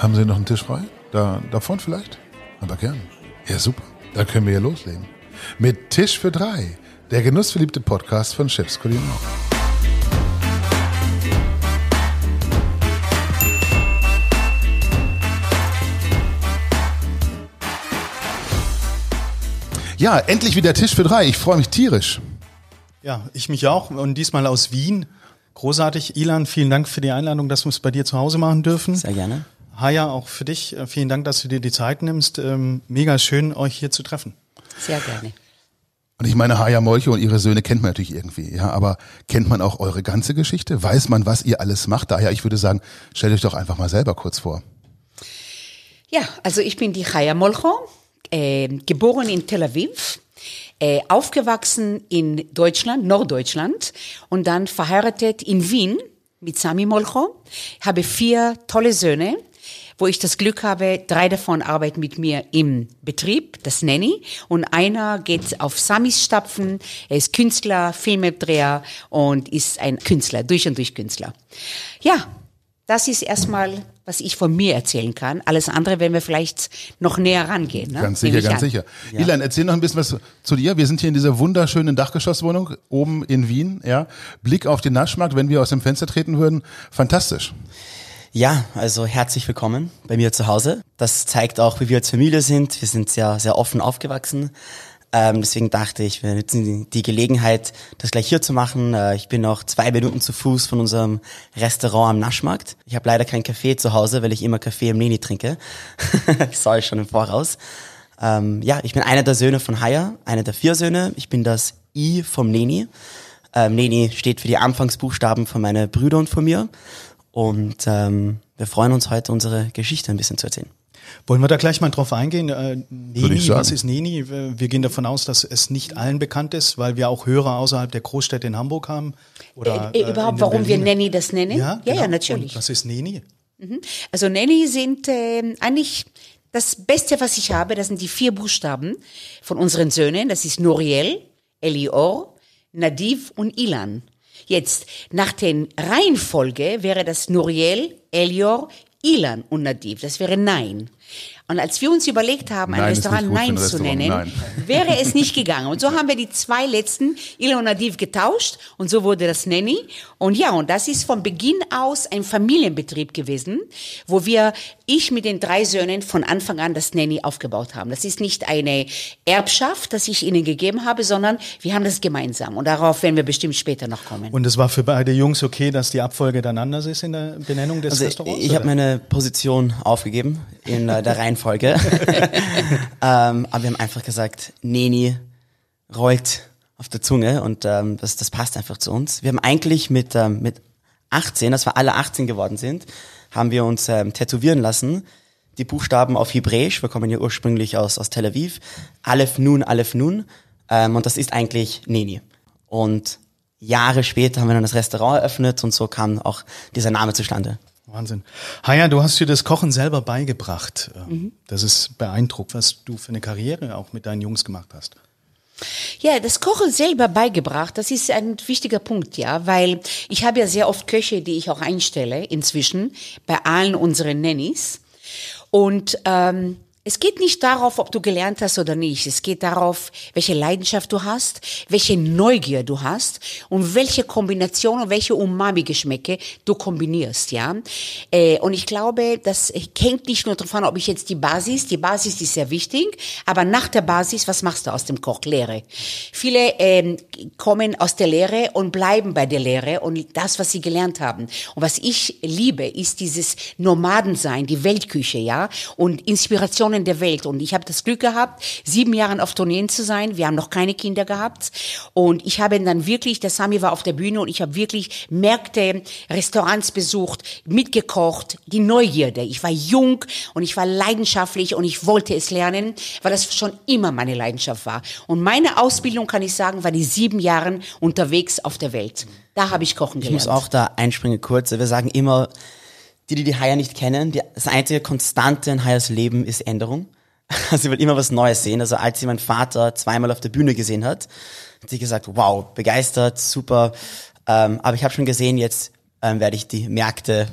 Haben Sie noch einen Tisch frei? Da, davon vielleicht? Aber gern. Ja, super. Dann können wir ja loslegen. Mit Tisch für drei. Der genussverliebte Podcast von Chefs Kulinar. Ja, endlich wieder Tisch für drei. Ich freue mich tierisch. Ja, ich mich auch. Und diesmal aus Wien. Großartig. Ilan, vielen Dank für die Einladung, dass wir es bei dir zu Hause machen dürfen. Sehr gerne. Haya, auch für dich. äh, Vielen Dank, dass du dir die Zeit nimmst. Ähm, Mega schön, euch hier zu treffen. Sehr gerne. Und ich meine, Haya Molche und ihre Söhne kennt man natürlich irgendwie, ja, aber kennt man auch eure ganze Geschichte? Weiß man, was ihr alles macht? Daher, ich würde sagen, stellt euch doch einfach mal selber kurz vor. Ja, also ich bin die Chaya Molcho, äh, geboren in Tel Aviv, äh, aufgewachsen in Deutschland, Norddeutschland und dann verheiratet in Wien mit Sami Molcho. Habe vier tolle Söhne, wo ich das Glück habe, drei davon arbeiten mit mir im Betrieb, das Nanny, und einer geht auf Samis Stapfen. Er ist Künstler, Filmdreher und ist ein Künstler, durch und durch Künstler. Ja, das ist erstmal, was ich von mir erzählen kann. Alles andere werden wir vielleicht noch näher rangehen. Ne? Ganz sicher, ich ganz an. sicher. Ilan, erzähl noch ein bisschen was zu dir. Wir sind hier in dieser wunderschönen Dachgeschosswohnung oben in Wien, ja. Blick auf den Naschmarkt, wenn wir aus dem Fenster treten würden. Fantastisch. Ja, also herzlich willkommen bei mir zu Hause. Das zeigt auch, wie wir als Familie sind. Wir sind sehr, sehr offen aufgewachsen. Ähm, deswegen dachte ich, wir nutzen die, Gelegenheit, das gleich hier zu machen. Äh, ich bin noch zwei Minuten zu Fuß von unserem Restaurant am Naschmarkt. Ich habe leider keinen Kaffee zu Hause, weil ich immer Kaffee im Neni trinke. ich schon im Voraus. Ähm, ja, ich bin einer der Söhne von Haya, einer der vier Söhne. Ich bin das I vom Neni. Ähm, Neni steht für die Anfangsbuchstaben von meinen Brüdern und von mir. Und ähm, wir freuen uns heute, unsere Geschichte ein bisschen zu erzählen. Wollen wir da gleich mal drauf eingehen? Äh, Neni, was ist Neni? Wir wir gehen davon aus, dass es nicht allen bekannt ist, weil wir auch Hörer außerhalb der Großstädte in Hamburg haben. Oder, Äh, äh, überhaupt, den warum wir Berliner. Nanny das nennen? Ja, ja, genau. natürlich. Und was ist Neni? Also Nanny sind äh, eigentlich das Beste, was ich habe. Das sind die vier Buchstaben von unseren Söhnen. Das ist Noriel, Elior, Nadiv und Ilan. Jetzt, nach den Reihenfolge wäre das Noriel, Elior, Ilan und Nadiv. Das wäre Nein. Und als wir uns überlegt haben, ein Nein Restaurant gut für ein Nein zu Restaurant, nennen, nein. wäre es nicht gegangen. Und so haben wir die zwei letzten, Ilan und Nadiv, getauscht und so wurde das Nanny. Und ja, und das ist von Beginn aus ein Familienbetrieb gewesen, wo wir, ich mit den drei Söhnen von Anfang an das Nanny aufgebaut haben. Das ist nicht eine Erbschaft, das ich ihnen gegeben habe, sondern wir haben das gemeinsam. Und darauf werden wir bestimmt später noch kommen. Und es war für beide Jungs okay, dass die Abfolge dann anders ist in der Benennung des Also Restaurants? ich habe meine Position aufgegeben in äh, der Reihenfolge. ähm, aber wir haben einfach gesagt, Neni rollt auf der Zunge und ähm, das, das passt einfach zu uns. Wir haben eigentlich mit, ähm, mit 18, als wir alle 18 geworden sind, haben wir uns ähm, tätowieren lassen. Die Buchstaben auf Hebräisch, wir kommen ja ursprünglich aus, aus Tel Aviv. Aleph Nun, Aleph Nun. Ähm, und das ist eigentlich Neni. Und Jahre später haben wir dann das Restaurant eröffnet und so kam auch dieser Name zustande. Wahnsinn. Haya, du hast dir das Kochen selber beigebracht. Ähm, Mhm. Das ist beeindruckend, was du für eine Karriere auch mit deinen Jungs gemacht hast. Ja, das Kochen selber beigebracht, das ist ein wichtiger Punkt, ja, weil ich habe ja sehr oft Köche, die ich auch einstelle inzwischen bei allen unseren Nannies. Und ähm, es geht nicht darauf, ob du gelernt hast oder nicht. Es geht darauf, welche Leidenschaft du hast, welche Neugier du hast und welche Kombination und welche Umami-Geschmäcke du kombinierst, ja. Äh, und ich glaube, das hängt nicht nur davon, ob ich jetzt die Basis, die Basis ist sehr wichtig, aber nach der Basis, was machst du aus dem Koch? Lehre. Viele ähm, kommen aus der Lehre und bleiben bei der Lehre und das, was sie gelernt haben. Und was ich liebe, ist dieses Nomadensein, die Weltküche, ja, und Inspirationen der Welt. Und ich habe das Glück gehabt, sieben Jahre auf Tourneen zu sein. Wir haben noch keine Kinder gehabt. Und ich habe dann wirklich, der Sami war auf der Bühne und ich habe wirklich Märkte, Restaurants besucht, mitgekocht, die Neugierde. Ich war jung und ich war leidenschaftlich und ich wollte es lernen, weil das schon immer meine Leidenschaft war. Und meine Ausbildung, kann ich sagen, war die sieben Jahre unterwegs auf der Welt. Da habe ich kochen Ich gelernt. muss auch da einspringen kurz. Wir sagen immer, die, die die Haya nicht kennen, die, das einzige Konstante in Hayas Leben ist Änderung. Also sie will immer was Neues sehen. Also als sie meinen Vater zweimal auf der Bühne gesehen hat, hat sie gesagt, wow, begeistert, super. Ähm, aber ich habe schon gesehen, jetzt ähm, werde ich die Märkte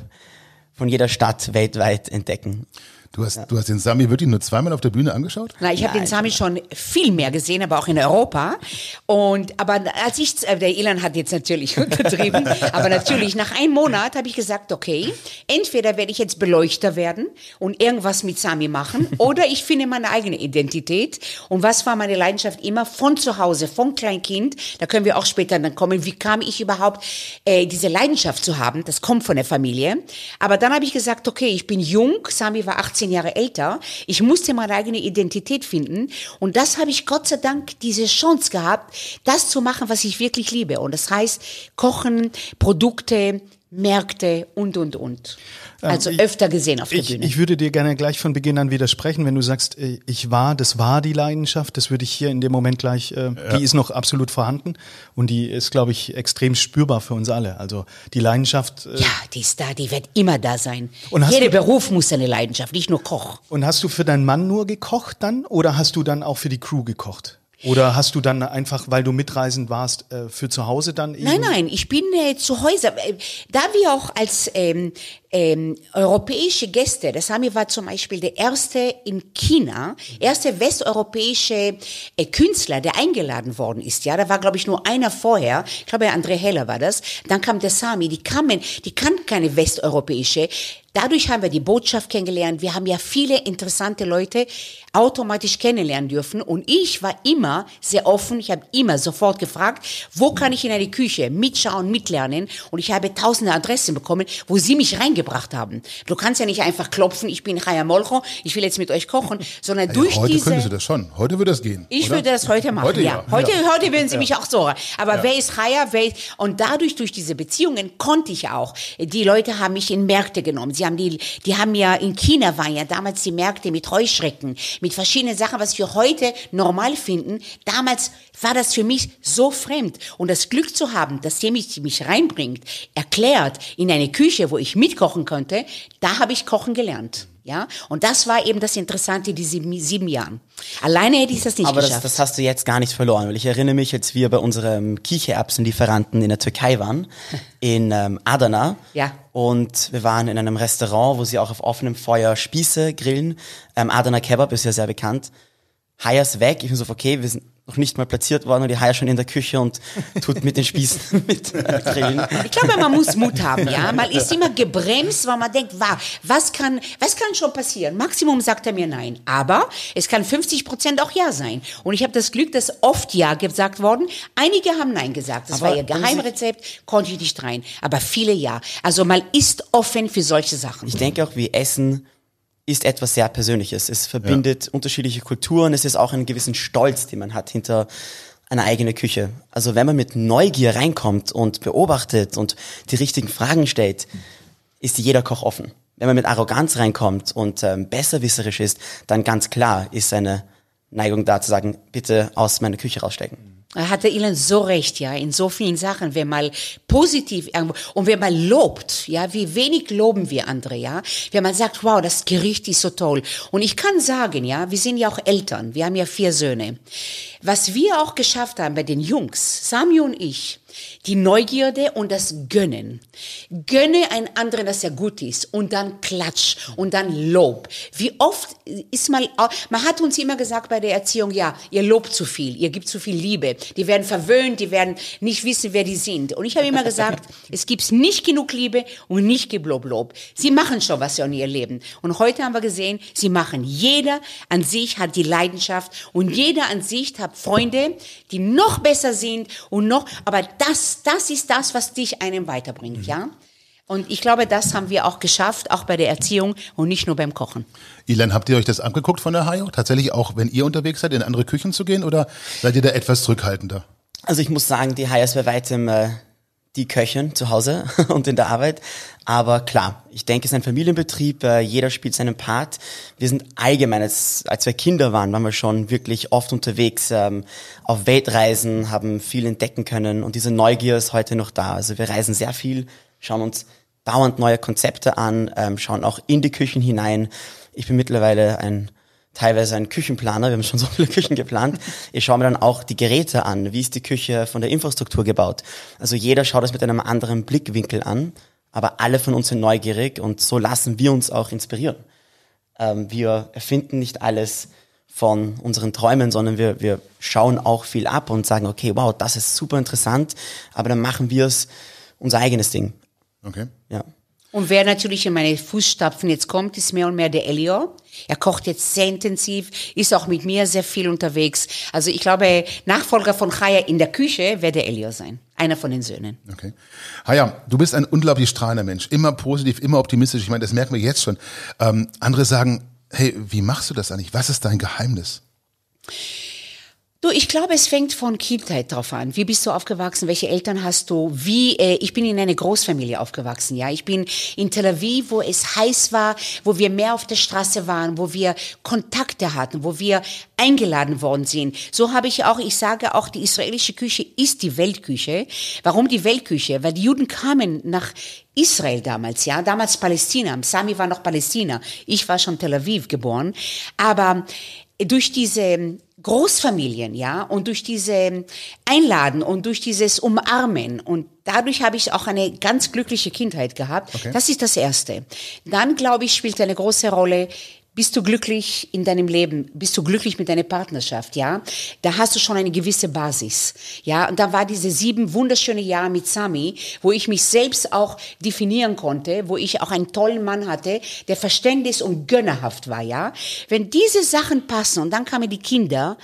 von jeder Stadt weltweit entdecken. Du hast, du hast den Sami wirklich nur zweimal auf der Bühne angeschaut? Na, ich habe den Sami schon viel mehr gesehen, aber auch in Europa. Und aber als ich, äh, der Ilan hat jetzt natürlich untertrieben, aber natürlich nach einem Monat habe ich gesagt, okay, entweder werde ich jetzt Beleuchter werden und irgendwas mit Sami machen, oder ich finde meine eigene Identität. Und was war meine Leidenschaft immer von zu Hause, von Kleinkind? Da können wir auch später dann kommen. Wie kam ich überhaupt äh, diese Leidenschaft zu haben? Das kommt von der Familie. Aber dann habe ich gesagt, okay, ich bin jung. Sami war 18 Jahre älter. Ich musste meine eigene Identität finden. Und das habe ich Gott sei Dank diese Chance gehabt, das zu machen, was ich wirklich liebe. Und das heißt, Kochen, Produkte, Märkte und, und, und. Also ich- öfter gesehen auf der Ich, Bühne. ich würde dir gerne gleich von Beginn an widersprechen, wenn du sagst, äh, ich war, das war die Leidenschaft, das würde ich hier in dem Moment gleich, äh, die ist noch absolut vorhanden und die ist, glaube ich, extrem spürbar für uns alle. Also die Leidenschaft. Äh, ja, die ist da, die wird immer da sein. Und Jeder du- Beruf muss eine Leidenschaft, nicht nur Koch. Und hast du für deinen Mann nur gekocht dann oder hast du dann auch für die Crew gekocht? Oder hast du dann einfach, weil du mitreisend warst, äh, für zu Hause dann eben? Nein, nein, ich bin äh, zu Hause. Äh, da wir auch als ähm, ähm, europäische Gäste, das Sami war zum Beispiel der erste in China, erste westeuropäische äh, Künstler, der eingeladen worden ist. Ja, da war glaube ich nur einer vorher. Ich glaube, André Heller war das. Dann kam der Sami. Die kamen, die kannten keine westeuropäische. Dadurch haben wir die Botschaft kennengelernt. Wir haben ja viele interessante Leute automatisch kennenlernen dürfen. Und ich war immer sehr offen. Ich habe immer sofort gefragt, wo kann ich in eine Küche mitschauen, mitlernen. Und ich habe tausende Adressen bekommen, wo sie mich reingebracht haben. Du kannst ja nicht einfach klopfen, ich bin Chaya Molcho, ich will jetzt mit euch kochen, sondern durch heute diese... könntest du das schon. Heute würde das gehen. Ich oder? würde das heute machen, Heute ja. ja, Heute, ja. heute würden Sie mich auch so. Aber wer ist Chaya? Wer ist, und dadurch, durch diese Beziehungen konnte ich auch. Die Leute haben mich in Märkte genommen. Sie haben die, die haben ja, in China waren ja damals die Märkte mit Heuschrecken, mit verschiedenen Sachen, was wir heute normal finden. Damals war das für mich so fremd. Und das Glück zu haben, dass der mich, reinbringt, erklärt in eine Küche, wo ich mitkochen konnte, da habe ich kochen gelernt. Ja, und das war eben das Interessante, diese sieben, sieben Jahren. Alleine hätte ich das nicht Aber das, geschafft. das hast du jetzt gar nicht verloren, weil ich erinnere mich, als wir bei unserem Kichererbsenlieferanten in der Türkei waren, in ähm, Adana. Ja. Und wir waren in einem Restaurant, wo sie auch auf offenem Feuer Spieße grillen. Ähm, Adana Kebab ist ja sehr bekannt. Hayas weg. Ich bin so, okay, wir sind noch nicht mal platziert worden und die Haya schon in der Küche und tut mit den Spießen mit äh, grillen. Ich glaube, man muss Mut haben, ja. Man ist immer gebremst, weil man denkt, wow, was kann, was kann schon passieren? Maximum sagt er mir nein. Aber es kann 50 Prozent auch ja sein. Und ich habe das Glück, dass oft ja gesagt worden. Einige haben nein gesagt. Das Aber war ihr Geheimrezept, konnte ich nicht rein. Aber viele ja. Also man ist offen für solche Sachen. Ich denke auch, wie Essen ist etwas sehr Persönliches. Es verbindet unterschiedliche Kulturen. Es ist auch einen gewissen Stolz, den man hat hinter einer eigenen Küche. Also wenn man mit Neugier reinkommt und beobachtet und die richtigen Fragen stellt, ist jeder Koch offen. Wenn man mit Arroganz reinkommt und ähm, besserwisserisch ist, dann ganz klar ist eine Neigung da zu sagen, bitte aus meiner Küche rausstecken. Hatte Ilan so recht, ja, in so vielen Sachen, wenn mal positiv und wenn man lobt, ja, wie wenig loben wir andere, ja, wenn man sagt, wow, das Gericht ist so toll. Und ich kann sagen, ja, wir sind ja auch Eltern, wir haben ja vier Söhne. Was wir auch geschafft haben bei den Jungs, Sami und ich, die Neugierde und das Gönnen. Gönne einen anderen, dass er gut ist und dann Klatsch und dann Lob. Wie oft ist mal, man hat uns immer gesagt bei der Erziehung, ja, ihr lobt zu viel, ihr gibt zu viel Liebe. Die werden verwöhnt, die werden nicht wissen, wer die sind. Und ich habe immer gesagt, es gibt nicht genug Liebe und nicht genug Lob. Sie machen schon was in ihr Leben. Und heute haben wir gesehen, sie machen. Jeder an sich hat die Leidenschaft und jeder an sich hat Freunde, die noch besser sind und noch, aber das, das ist das, was dich einem weiterbringt, ja? Und ich glaube, das haben wir auch geschafft, auch bei der Erziehung und nicht nur beim Kochen. Ilan, habt ihr euch das angeguckt von der Hayo? Tatsächlich auch, wenn ihr unterwegs seid, in andere Küchen zu gehen oder seid ihr da etwas zurückhaltender? Also ich muss sagen, die Haya ist bei weitem äh, die Köchin zu Hause und in der Arbeit. Aber klar, ich denke, es ist ein Familienbetrieb, äh, jeder spielt seinen Part. Wir sind allgemein, als, als wir Kinder waren, waren wir schon wirklich oft unterwegs, ähm, auf Weltreisen, haben viel entdecken können und diese Neugier ist heute noch da. Also wir reisen sehr viel, schauen uns dauernd neue Konzepte an, ähm, schauen auch in die Küchen hinein. Ich bin mittlerweile ein teilweise ein Küchenplaner, wir haben schon so viele Küchen geplant. Ich schaue mir dann auch die Geräte an, wie ist die Küche von der Infrastruktur gebaut. Also jeder schaut es mit einem anderen Blickwinkel an aber alle von uns sind neugierig und so lassen wir uns auch inspirieren. Ähm, wir erfinden nicht alles von unseren Träumen, sondern wir, wir schauen auch viel ab und sagen, okay, wow, das ist super interessant, aber dann machen wir es unser eigenes Ding. Okay. Ja. Und wer natürlich in meine Fußstapfen jetzt kommt, ist mehr und mehr der Elio. Er kocht jetzt sehr intensiv, ist auch mit mir sehr viel unterwegs. Also ich glaube, Nachfolger von Chaya in der Küche wird der Elio sein. Einer von den Söhnen. Okay. Haya, du bist ein unglaublich strahlender Mensch. Immer positiv, immer optimistisch. Ich meine, das merken wir jetzt schon. Ähm, andere sagen, hey, wie machst du das eigentlich? Was ist dein Geheimnis? Du, ich glaube, es fängt von Kindheit drauf an. Wie bist du aufgewachsen? Welche Eltern hast du? Wie? Äh, ich bin in einer Großfamilie aufgewachsen. Ja, ich bin in Tel Aviv, wo es heiß war, wo wir mehr auf der Straße waren, wo wir Kontakte hatten, wo wir eingeladen worden sind. So habe ich auch. Ich sage auch, die israelische Küche ist die Weltküche. Warum die Weltküche? Weil die Juden kamen nach Israel damals, ja, damals Palästina. Sami war noch Palästina. Ich war schon Tel Aviv geboren. Aber durch diese Großfamilien, ja, und durch diese Einladen und durch dieses Umarmen und dadurch habe ich auch eine ganz glückliche Kindheit gehabt. Okay. Das ist das Erste. Dann, glaube ich, spielt eine große Rolle, bist du glücklich in deinem Leben? Bist du glücklich mit deiner Partnerschaft? Ja, da hast du schon eine gewisse Basis. Ja, und da war diese sieben wunderschöne Jahre mit Sami, wo ich mich selbst auch definieren konnte, wo ich auch einen tollen Mann hatte, der verständnis und gönnerhaft war. Ja, wenn diese Sachen passen und dann kamen die Kinder,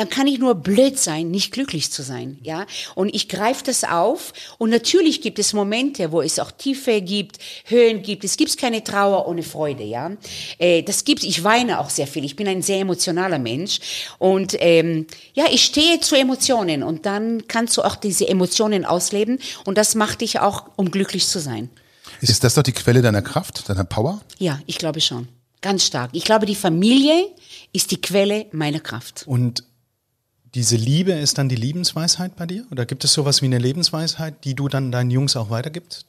dann kann ich nur blöd sein, nicht glücklich zu sein, ja. Und ich greife das auf. Und natürlich gibt es Momente, wo es auch Tiefe gibt, Höhen gibt. Es gibt keine Trauer ohne Freude, ja. Äh, das gibt. Ich weine auch sehr viel. Ich bin ein sehr emotionaler Mensch und ähm, ja, ich stehe zu Emotionen und dann kannst du auch diese Emotionen ausleben und das macht dich auch, um glücklich zu sein. Ist das doch die Quelle deiner Kraft, deiner Power? Ja, ich glaube schon. Ganz stark. Ich glaube, die Familie ist die Quelle meiner Kraft. Und diese Liebe ist dann die Lebensweisheit bei dir? Oder gibt es sowas wie eine Lebensweisheit, die du dann deinen Jungs auch weitergibst?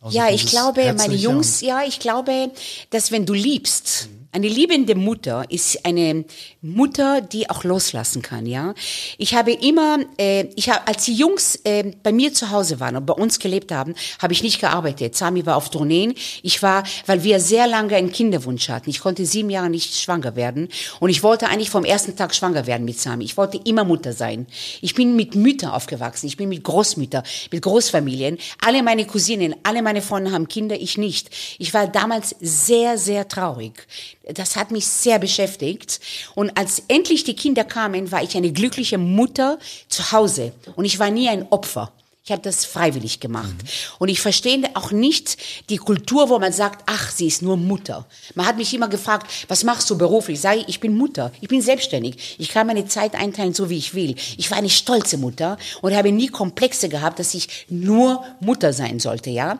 Also ja, ich glaube, meine Jungs, ja, ich glaube, dass wenn du liebst, eine liebende Mutter ist eine Mutter, die auch loslassen kann, ja. Ich habe immer, äh, ich habe, als die Jungs äh, bei mir zu Hause waren und bei uns gelebt haben, habe ich nicht gearbeitet. Sami war auf Tourneen. Ich war, weil wir sehr lange einen Kinderwunsch hatten. Ich konnte sieben Jahre nicht schwanger werden und ich wollte eigentlich vom ersten Tag schwanger werden mit Sami. Ich wollte immer Mutter sein. Ich bin mit Müttern aufgewachsen. Ich bin mit Großmüttern, mit Großfamilien. Alle meine Cousinen, alle meine Freunde haben Kinder, ich nicht. Ich war damals sehr, sehr traurig. Das hat mich sehr beschäftigt. Und als endlich die Kinder kamen, war ich eine glückliche Mutter zu Hause. Und ich war nie ein Opfer. Ich habe das freiwillig gemacht. Und ich verstehe auch nicht die Kultur, wo man sagt, ach, sie ist nur Mutter. Man hat mich immer gefragt, was machst du beruflich? Sag ich, ich bin Mutter. Ich bin selbstständig. Ich kann meine Zeit einteilen, so wie ich will. Ich war eine stolze Mutter und habe nie Komplexe gehabt, dass ich nur Mutter sein sollte, ja.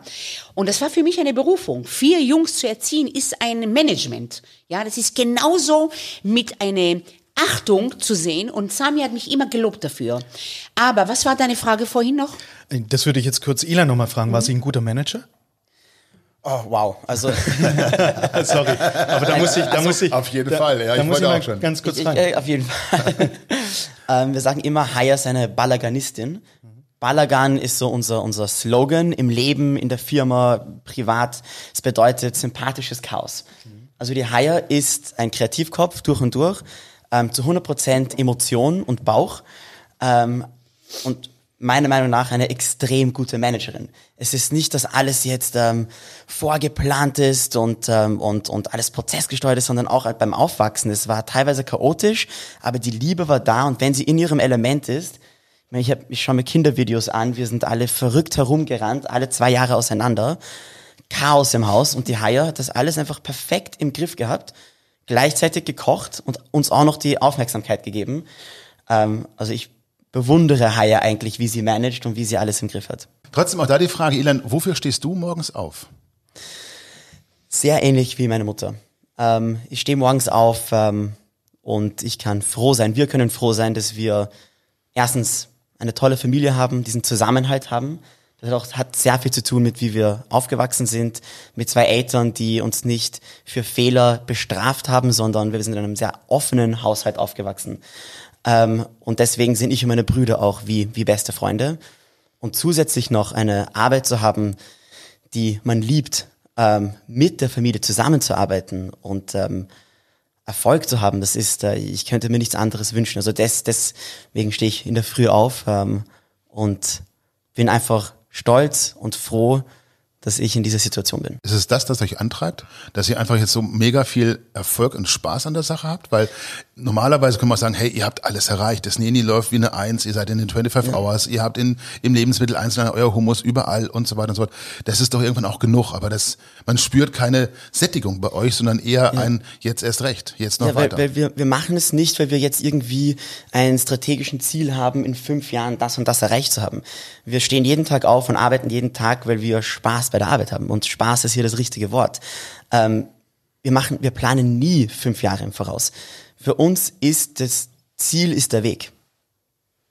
Und das war für mich eine Berufung. Vier Jungs zu erziehen ist ein Management. Ja, das ist genauso mit einer Achtung zu sehen und Sami hat mich immer gelobt dafür. Aber was war deine Frage vorhin noch? Das würde ich jetzt kurz Ilan nochmal fragen. War sie ein guter Manager? Oh, wow. Also Sorry, aber da muss ich, da muss ich, auf jeden da, Fall, ja, da ich muss ich wollte mal auch schon. ganz kurz ich, rein. äh, auf jeden Fall. ähm, wir sagen immer, Haya ist eine Balaganistin. Balagan ist so unser, unser Slogan im Leben, in der Firma, privat. Es bedeutet sympathisches Chaos. Also die Haya ist ein Kreativkopf durch und durch, ähm, zu 100% Emotion und Bauch. Ähm, und meiner Meinung nach eine extrem gute Managerin. Es ist nicht, dass alles jetzt ähm, vorgeplant ist und, ähm, und, und alles prozessgesteuert ist, sondern auch beim Aufwachsen. Es war teilweise chaotisch, aber die Liebe war da und wenn sie in ihrem Element ist, ich, hab, ich schaue mir Kindervideos an, wir sind alle verrückt herumgerannt, alle zwei Jahre auseinander, Chaos im Haus und die Haya hat das alles einfach perfekt im Griff gehabt, gleichzeitig gekocht und uns auch noch die Aufmerksamkeit gegeben. Ähm, also ich bewundere Haya eigentlich, wie sie managt und wie sie alles im Griff hat. Trotzdem auch da die Frage, Ilan, wofür stehst du morgens auf? Sehr ähnlich wie meine Mutter. Ähm, ich stehe morgens auf ähm, und ich kann froh sein, wir können froh sein, dass wir erstens eine tolle Familie haben, diesen Zusammenhalt haben. Das hat, auch, hat sehr viel zu tun mit, wie wir aufgewachsen sind, mit zwei Eltern, die uns nicht für Fehler bestraft haben, sondern wir sind in einem sehr offenen Haushalt aufgewachsen. Ähm, und deswegen sind ich und meine Brüder auch wie, wie beste Freunde. Und zusätzlich noch eine Arbeit zu haben, die man liebt, ähm, mit der Familie zusammenzuarbeiten und ähm, Erfolg zu haben, das ist, äh, ich könnte mir nichts anderes wünschen. Also des, deswegen stehe ich in der Früh auf und bin einfach stolz und froh, dass ich in dieser Situation bin. Ist es das, das euch antreibt, dass ihr einfach jetzt so mega viel Erfolg und Spaß an der Sache habt? Weil normalerweise können wir sagen, hey, ihr habt alles erreicht. Das Neni läuft wie eine Eins, ihr seid in den 25 ja. Hours, ihr habt in, im Lebensmittel einzeln euer Hummus überall und so weiter und so fort. Das ist doch irgendwann auch genug, aber das, man spürt keine Sättigung bei euch, sondern eher ja. ein jetzt erst recht, jetzt noch ja, weil, weiter. Weil wir, wir machen es nicht, weil wir jetzt irgendwie ein strategischen Ziel haben, in fünf Jahren das und das erreicht zu haben. Wir stehen jeden Tag auf und arbeiten jeden Tag, weil wir Spaß bei der Arbeit haben. Und Spaß ist hier das richtige Wort. Ähm, wir machen, wir planen nie fünf Jahre im Voraus. Für uns ist das Ziel ist der Weg.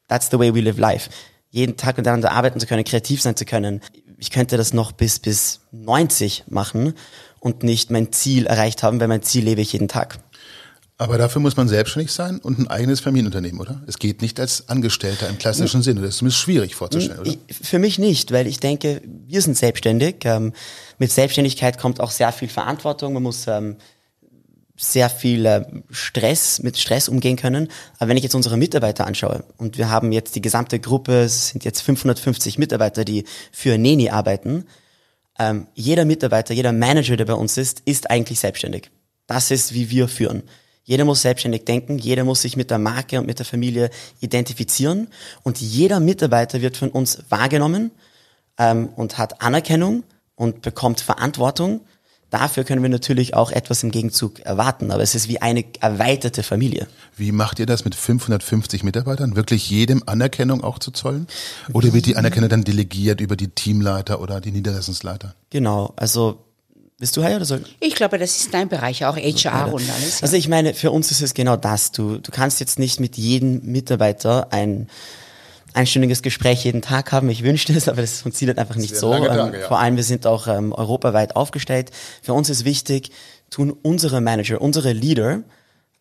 That's the way we live life. Jeden Tag miteinander arbeiten zu können, kreativ sein zu können. Ich könnte das noch bis, bis 90 machen und nicht mein Ziel erreicht haben, weil mein Ziel lebe ich jeden Tag. Aber dafür muss man selbstständig sein und ein eigenes Familienunternehmen, oder? Es geht nicht als Angestellter im klassischen Sinne. Das ist zumindest schwierig vorzustellen, oder? Für mich nicht, weil ich denke, wir sind selbstständig. Ähm, mit Selbstständigkeit kommt auch sehr viel Verantwortung. Man muss ähm, sehr viel äh, Stress, mit Stress umgehen können. Aber wenn ich jetzt unsere Mitarbeiter anschaue und wir haben jetzt die gesamte Gruppe, es sind jetzt 550 Mitarbeiter, die für Neni arbeiten. Ähm, jeder Mitarbeiter, jeder Manager, der bei uns ist, ist eigentlich selbstständig. Das ist, wie wir führen. Jeder muss selbstständig denken, jeder muss sich mit der Marke und mit der Familie identifizieren und jeder Mitarbeiter wird von uns wahrgenommen ähm, und hat Anerkennung und bekommt Verantwortung. Dafür können wir natürlich auch etwas im Gegenzug erwarten, aber es ist wie eine erweiterte Familie. Wie macht ihr das mit 550 Mitarbeitern? Wirklich jedem Anerkennung auch zu zollen? Oder wird die Anerkennung dann delegiert über die Teamleiter oder die Niederlassungsleiter? Genau, also bist du hier oder soll? Ich glaube, das ist dein Bereich, auch HR und alles. Ja. Also ich meine, für uns ist es genau das. Du, du kannst jetzt nicht mit jedem Mitarbeiter ein einstündiges Gespräch jeden Tag haben. Ich wünschte es, aber das funktioniert einfach nicht so. Tage, ähm, ja. Vor allem, wir sind auch ähm, europaweit aufgestellt. Für uns ist wichtig, tun unsere Manager, unsere Leader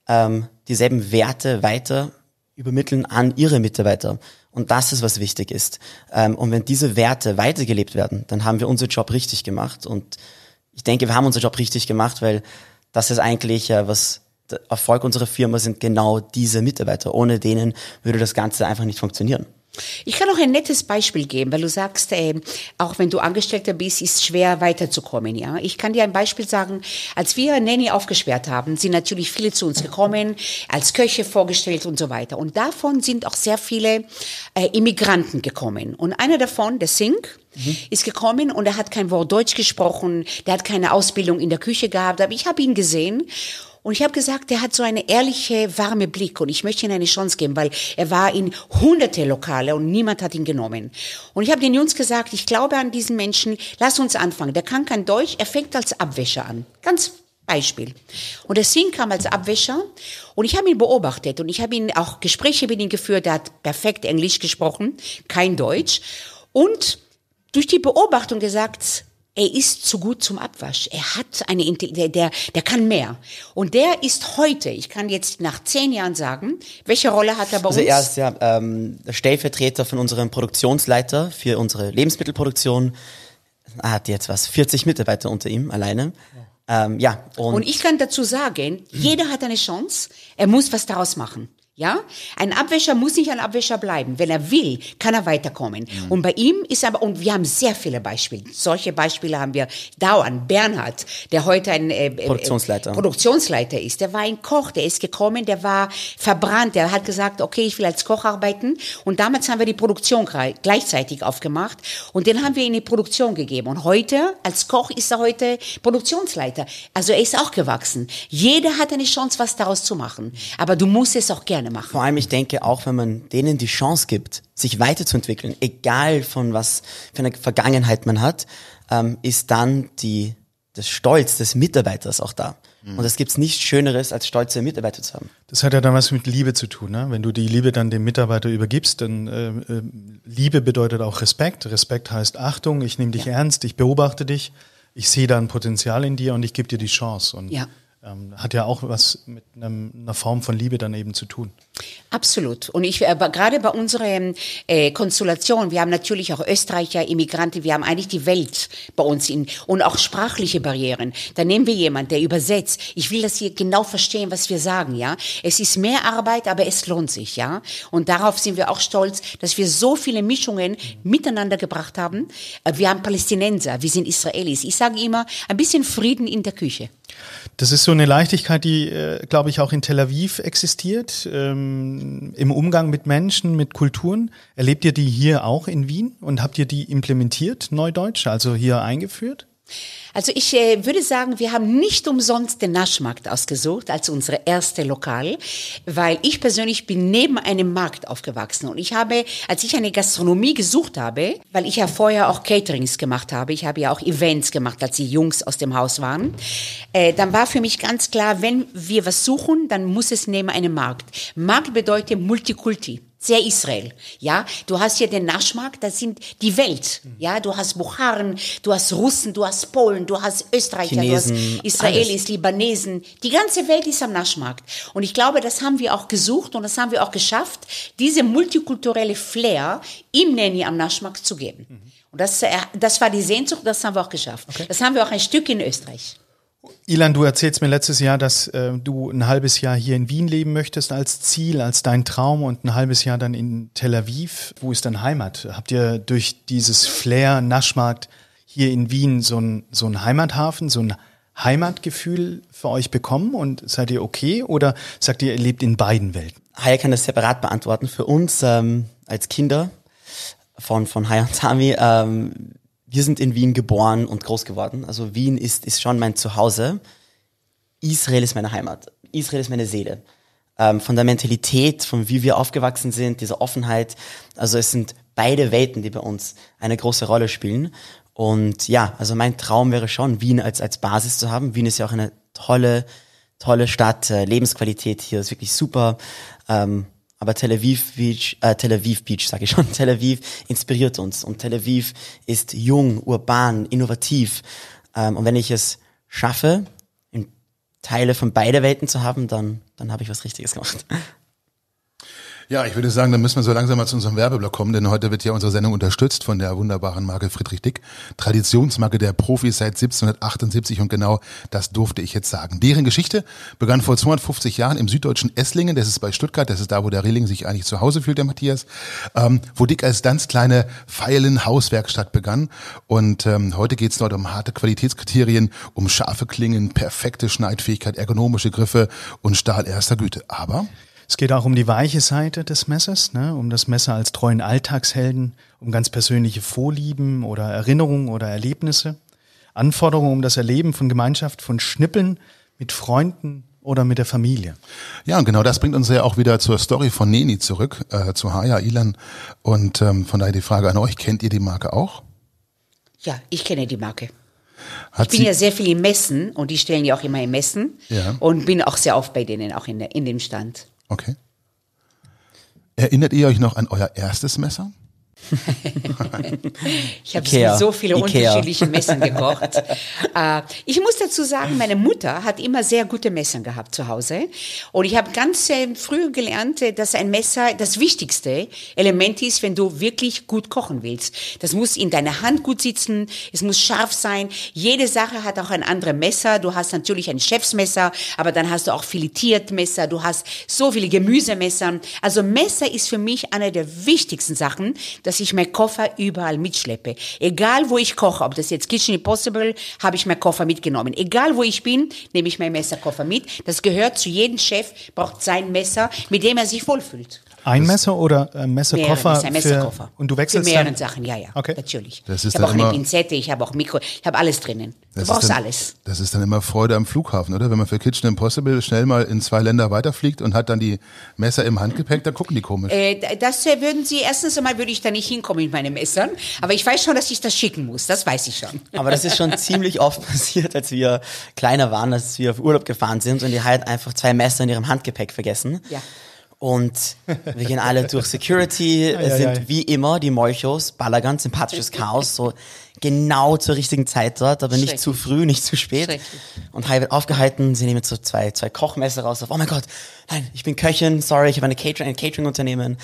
ähm, dieselben Werte weiter übermitteln an ihre Mitarbeiter. Und das ist, was wichtig ist. Ähm, und wenn diese Werte weitergelebt werden, dann haben wir unseren Job richtig gemacht. Und ich denke, wir haben unseren Job richtig gemacht, weil das ist eigentlich, äh, was der Erfolg unserer Firma sind genau diese Mitarbeiter. Ohne denen würde das Ganze einfach nicht funktionieren. Ich kann auch ein nettes Beispiel geben, weil du sagst, äh, auch wenn du Angestellter bist, ist schwer weiterzukommen. Ja, ich kann dir ein Beispiel sagen. Als wir Nanny aufgesperrt haben, sind natürlich viele zu uns gekommen, als Köche vorgestellt und so weiter. Und davon sind auch sehr viele äh, Immigranten gekommen. Und einer davon, der Sink, mhm. ist gekommen und er hat kein Wort Deutsch gesprochen, der hat keine Ausbildung in der Küche gehabt, aber ich habe ihn gesehen und ich habe gesagt, der hat so eine ehrliche, warme Blick und ich möchte ihm eine Chance geben, weil er war in hunderte Lokale und niemand hat ihn genommen. Und ich habe den Jungs gesagt, ich glaube an diesen Menschen, lass uns anfangen. Der kann kein Deutsch, er fängt als Abwäscher an. Ganz Beispiel. Und der Singh kam als Abwäscher und ich habe ihn beobachtet und ich habe ihn auch Gespräche mit ihm geführt, er hat perfekt Englisch gesprochen, kein Deutsch. Und durch die Beobachtung gesagt, er ist zu gut zum Abwasch. Er hat eine, der, der, der kann mehr. Und der ist heute, ich kann jetzt nach zehn Jahren sagen, welche Rolle hat er bei also uns? Er ist ja ähm, Stellvertreter von unserem Produktionsleiter für unsere Lebensmittelproduktion. Er hat jetzt was, 40 Mitarbeiter unter ihm alleine. Ähm, ja. Und, und ich kann dazu sagen, jeder hat eine Chance. Er muss was daraus machen. Ja, ein Abwäscher muss nicht ein Abwäscher bleiben. Wenn er will, kann er weiterkommen. Mhm. Und bei ihm ist aber, und wir haben sehr viele Beispiele. Solche Beispiele haben wir dauernd. Bernhard, der heute ein äh, äh Produktionsleiter. Produktionsleiter ist, der war ein Koch, der ist gekommen, der war verbrannt, der hat gesagt, okay, ich will als Koch arbeiten. Und damals haben wir die Produktion gleichzeitig aufgemacht und den haben wir in die Produktion gegeben. Und heute, als Koch ist er heute Produktionsleiter. Also er ist auch gewachsen. Jeder hat eine Chance, was daraus zu machen. Aber du musst es auch gerne machen. Vor allem, ich denke, auch wenn man denen die Chance gibt, sich weiterzuentwickeln, egal von was für eine Vergangenheit man hat, ähm, ist dann die, das Stolz des Mitarbeiters auch da. Mhm. Und es gibt nichts Schöneres, als stolze Mitarbeiter zu haben. Das hat ja dann was mit Liebe zu tun. Ne? Wenn du die Liebe dann dem Mitarbeiter übergibst, dann äh, äh, Liebe bedeutet auch Respekt. Respekt heißt Achtung, ich nehme dich ja. ernst, ich beobachte dich, ich sehe da ein Potenzial in dir und ich gebe dir die Chance. Und ja Ähm, hat ja auch was mit einem, einer Form von Liebe dann eben zu tun. Absolut. Und ich, aber gerade bei unserer äh, Konstellation, wir haben natürlich auch Österreicher, Immigranten, wir haben eigentlich die Welt bei uns in, und auch sprachliche Barrieren. Da nehmen wir jemanden, der übersetzt. Ich will, dass Sie genau verstehen, was wir sagen, ja. Es ist mehr Arbeit, aber es lohnt sich, ja. Und darauf sind wir auch stolz, dass wir so viele Mischungen miteinander gebracht haben. Äh, wir haben Palästinenser, wir sind Israelis. Ich sage immer, ein bisschen Frieden in der Küche. Das ist so eine Leichtigkeit, die, äh, glaube ich, auch in Tel Aviv existiert, im Umgang mit Menschen, mit Kulturen. Erlebt ihr die hier auch in Wien und habt ihr die implementiert, Neudeutsch, also hier eingeführt? Also ich äh, würde sagen, wir haben nicht umsonst den Naschmarkt ausgesucht als unsere erste Lokal, weil ich persönlich bin neben einem Markt aufgewachsen und ich habe, als ich eine Gastronomie gesucht habe, weil ich ja vorher auch Caterings gemacht habe, ich habe ja auch Events gemacht, als die Jungs aus dem Haus waren, äh, dann war für mich ganz klar, wenn wir was suchen, dann muss es neben einem Markt. Markt bedeutet Multikulti sehr Israel. Ja, du hast hier den Naschmarkt, das sind die Welt. Ja, du hast Bucharen, du hast Russen, du hast Polen, du hast Österreicher, Chinesen, du hast Israelis, alles. Libanesen. Die ganze Welt ist am Naschmarkt. Und ich glaube, das haben wir auch gesucht und das haben wir auch geschafft, diese multikulturelle Flair im Neni am Naschmarkt zu geben. Mhm. Und das, äh, das war die Sehnsucht, das haben wir auch geschafft. Okay. Das haben wir auch ein Stück in Österreich. Ilan, du erzählst mir letztes Jahr, dass äh, du ein halbes Jahr hier in Wien leben möchtest als Ziel, als dein Traum und ein halbes Jahr dann in Tel Aviv. Wo ist dein Heimat? Habt ihr durch dieses Flair Naschmarkt hier in Wien so ein, so ein Heimathafen, so ein Heimatgefühl für euch bekommen und seid ihr okay oder sagt ihr, ihr lebt in beiden Welten? Haya kann das separat beantworten. Für uns ähm, als Kinder von, von Haya und Sami, ähm, wir sind in Wien geboren und groß geworden. Also Wien ist, ist schon mein Zuhause. Israel ist meine Heimat. Israel ist meine Seele. Ähm, von der Mentalität, von wie wir aufgewachsen sind, dieser Offenheit. Also es sind beide Welten, die bei uns eine große Rolle spielen. Und ja, also mein Traum wäre schon, Wien als, als Basis zu haben. Wien ist ja auch eine tolle, tolle Stadt. Äh, Lebensqualität hier ist wirklich super. Ähm, aber Tel Aviv Beach, äh, Tel Aviv Beach, sage ich schon, Tel Aviv inspiriert uns und Tel Aviv ist jung, urban, innovativ. Ähm, und wenn ich es schaffe, Teile von beide Welten zu haben, dann, dann habe ich was Richtiges gemacht. Ja, ich würde sagen, dann müssen wir so langsam mal zu unserem Werbeblock kommen, denn heute wird ja unsere Sendung unterstützt von der wunderbaren Marke Friedrich Dick, Traditionsmarke der Profis seit 1778 und genau das durfte ich jetzt sagen. Deren Geschichte begann vor 250 Jahren im süddeutschen Esslingen, das ist bei Stuttgart, das ist da, wo der Rilling sich eigentlich zu Hause fühlt, der Matthias, ähm, wo Dick als ganz kleine Feilen-Hauswerkstatt begann und ähm, heute geht es dort um harte Qualitätskriterien, um scharfe Klingen, perfekte Schneidfähigkeit, ergonomische Griffe und Stahl erster Güte. Aber es geht auch um die weiche Seite des Messers, ne? um das Messer als treuen Alltagshelden, um ganz persönliche Vorlieben oder Erinnerungen oder Erlebnisse, Anforderungen um das Erleben von Gemeinschaft, von Schnippeln mit Freunden oder mit der Familie. Ja, und genau das bringt uns ja auch wieder zur Story von Neni zurück, äh, zu Haya Ilan. Und ähm, von daher die Frage an euch, kennt ihr die Marke auch? Ja, ich kenne die Marke. Hat ich bin ja sehr viel im Messen und die stellen ja auch immer im Messen ja. und bin auch sehr oft bei denen, auch in, der, in dem Stand. Okay. Erinnert ihr euch noch an euer erstes Messer? ich habe so viele Ikea. unterschiedliche Messer gekocht. äh, ich muss dazu sagen, meine Mutter hat immer sehr gute Messer gehabt zu Hause. Und ich habe ganz äh, früh gelernt, dass ein Messer das wichtigste Element ist, wenn du wirklich gut kochen willst. Das muss in deiner Hand gut sitzen, es muss scharf sein. Jede Sache hat auch ein anderes Messer. Du hast natürlich ein Chefsmesser, aber dann hast du auch filetiert Messer, du hast so viele Gemüsemesser. Also Messer ist für mich eine der wichtigsten Sachen, dass ich meinen Koffer überall mitschleppe. Egal wo ich koche, ob das jetzt Kitchen Impossible, habe ich meinen Koffer mitgenommen. Egal wo ich bin, nehme ich meinen Messerkoffer mit. Das gehört zu jedem Chef, braucht sein Messer, mit dem er sich wohlfühlt. Ein Messer oder äh, Messerkoffer? Mehrere, ein Messerkoffer. Für, und du wechselst Für mehrere dann? Sachen, ja, ja, okay. natürlich. ich habe auch eine Pinzette, ich habe auch Mikro, ich habe alles drinnen. Du brauchst dann, alles. Das ist dann immer Freude am Flughafen, oder? Wenn man für Kitchen Impossible schnell mal in zwei Länder weiterfliegt und hat dann die Messer im Handgepäck, dann gucken die komisch. Äh, das äh, würden sie, erstens einmal würde ich da nicht hinkommen mit meinen Messern, aber ich weiß schon, dass ich das schicken muss, das weiß ich schon. Aber das ist schon ziemlich oft passiert, als wir kleiner waren, als wir auf Urlaub gefahren sind und die halt einfach zwei Messer in ihrem Handgepäck vergessen. Ja. Und wir gehen alle durch Security, es sind wie immer die Molchos, Balagan, sympathisches Chaos, so genau zur richtigen Zeit dort, aber nicht zu früh, nicht zu spät. Und Hai wird aufgehalten, sie nehmen so zwei, zwei Kochmesser raus. Auf, oh mein Gott, nein, ich bin Köchin, sorry, ich habe eine Catering, ein Catering-Unternehmen.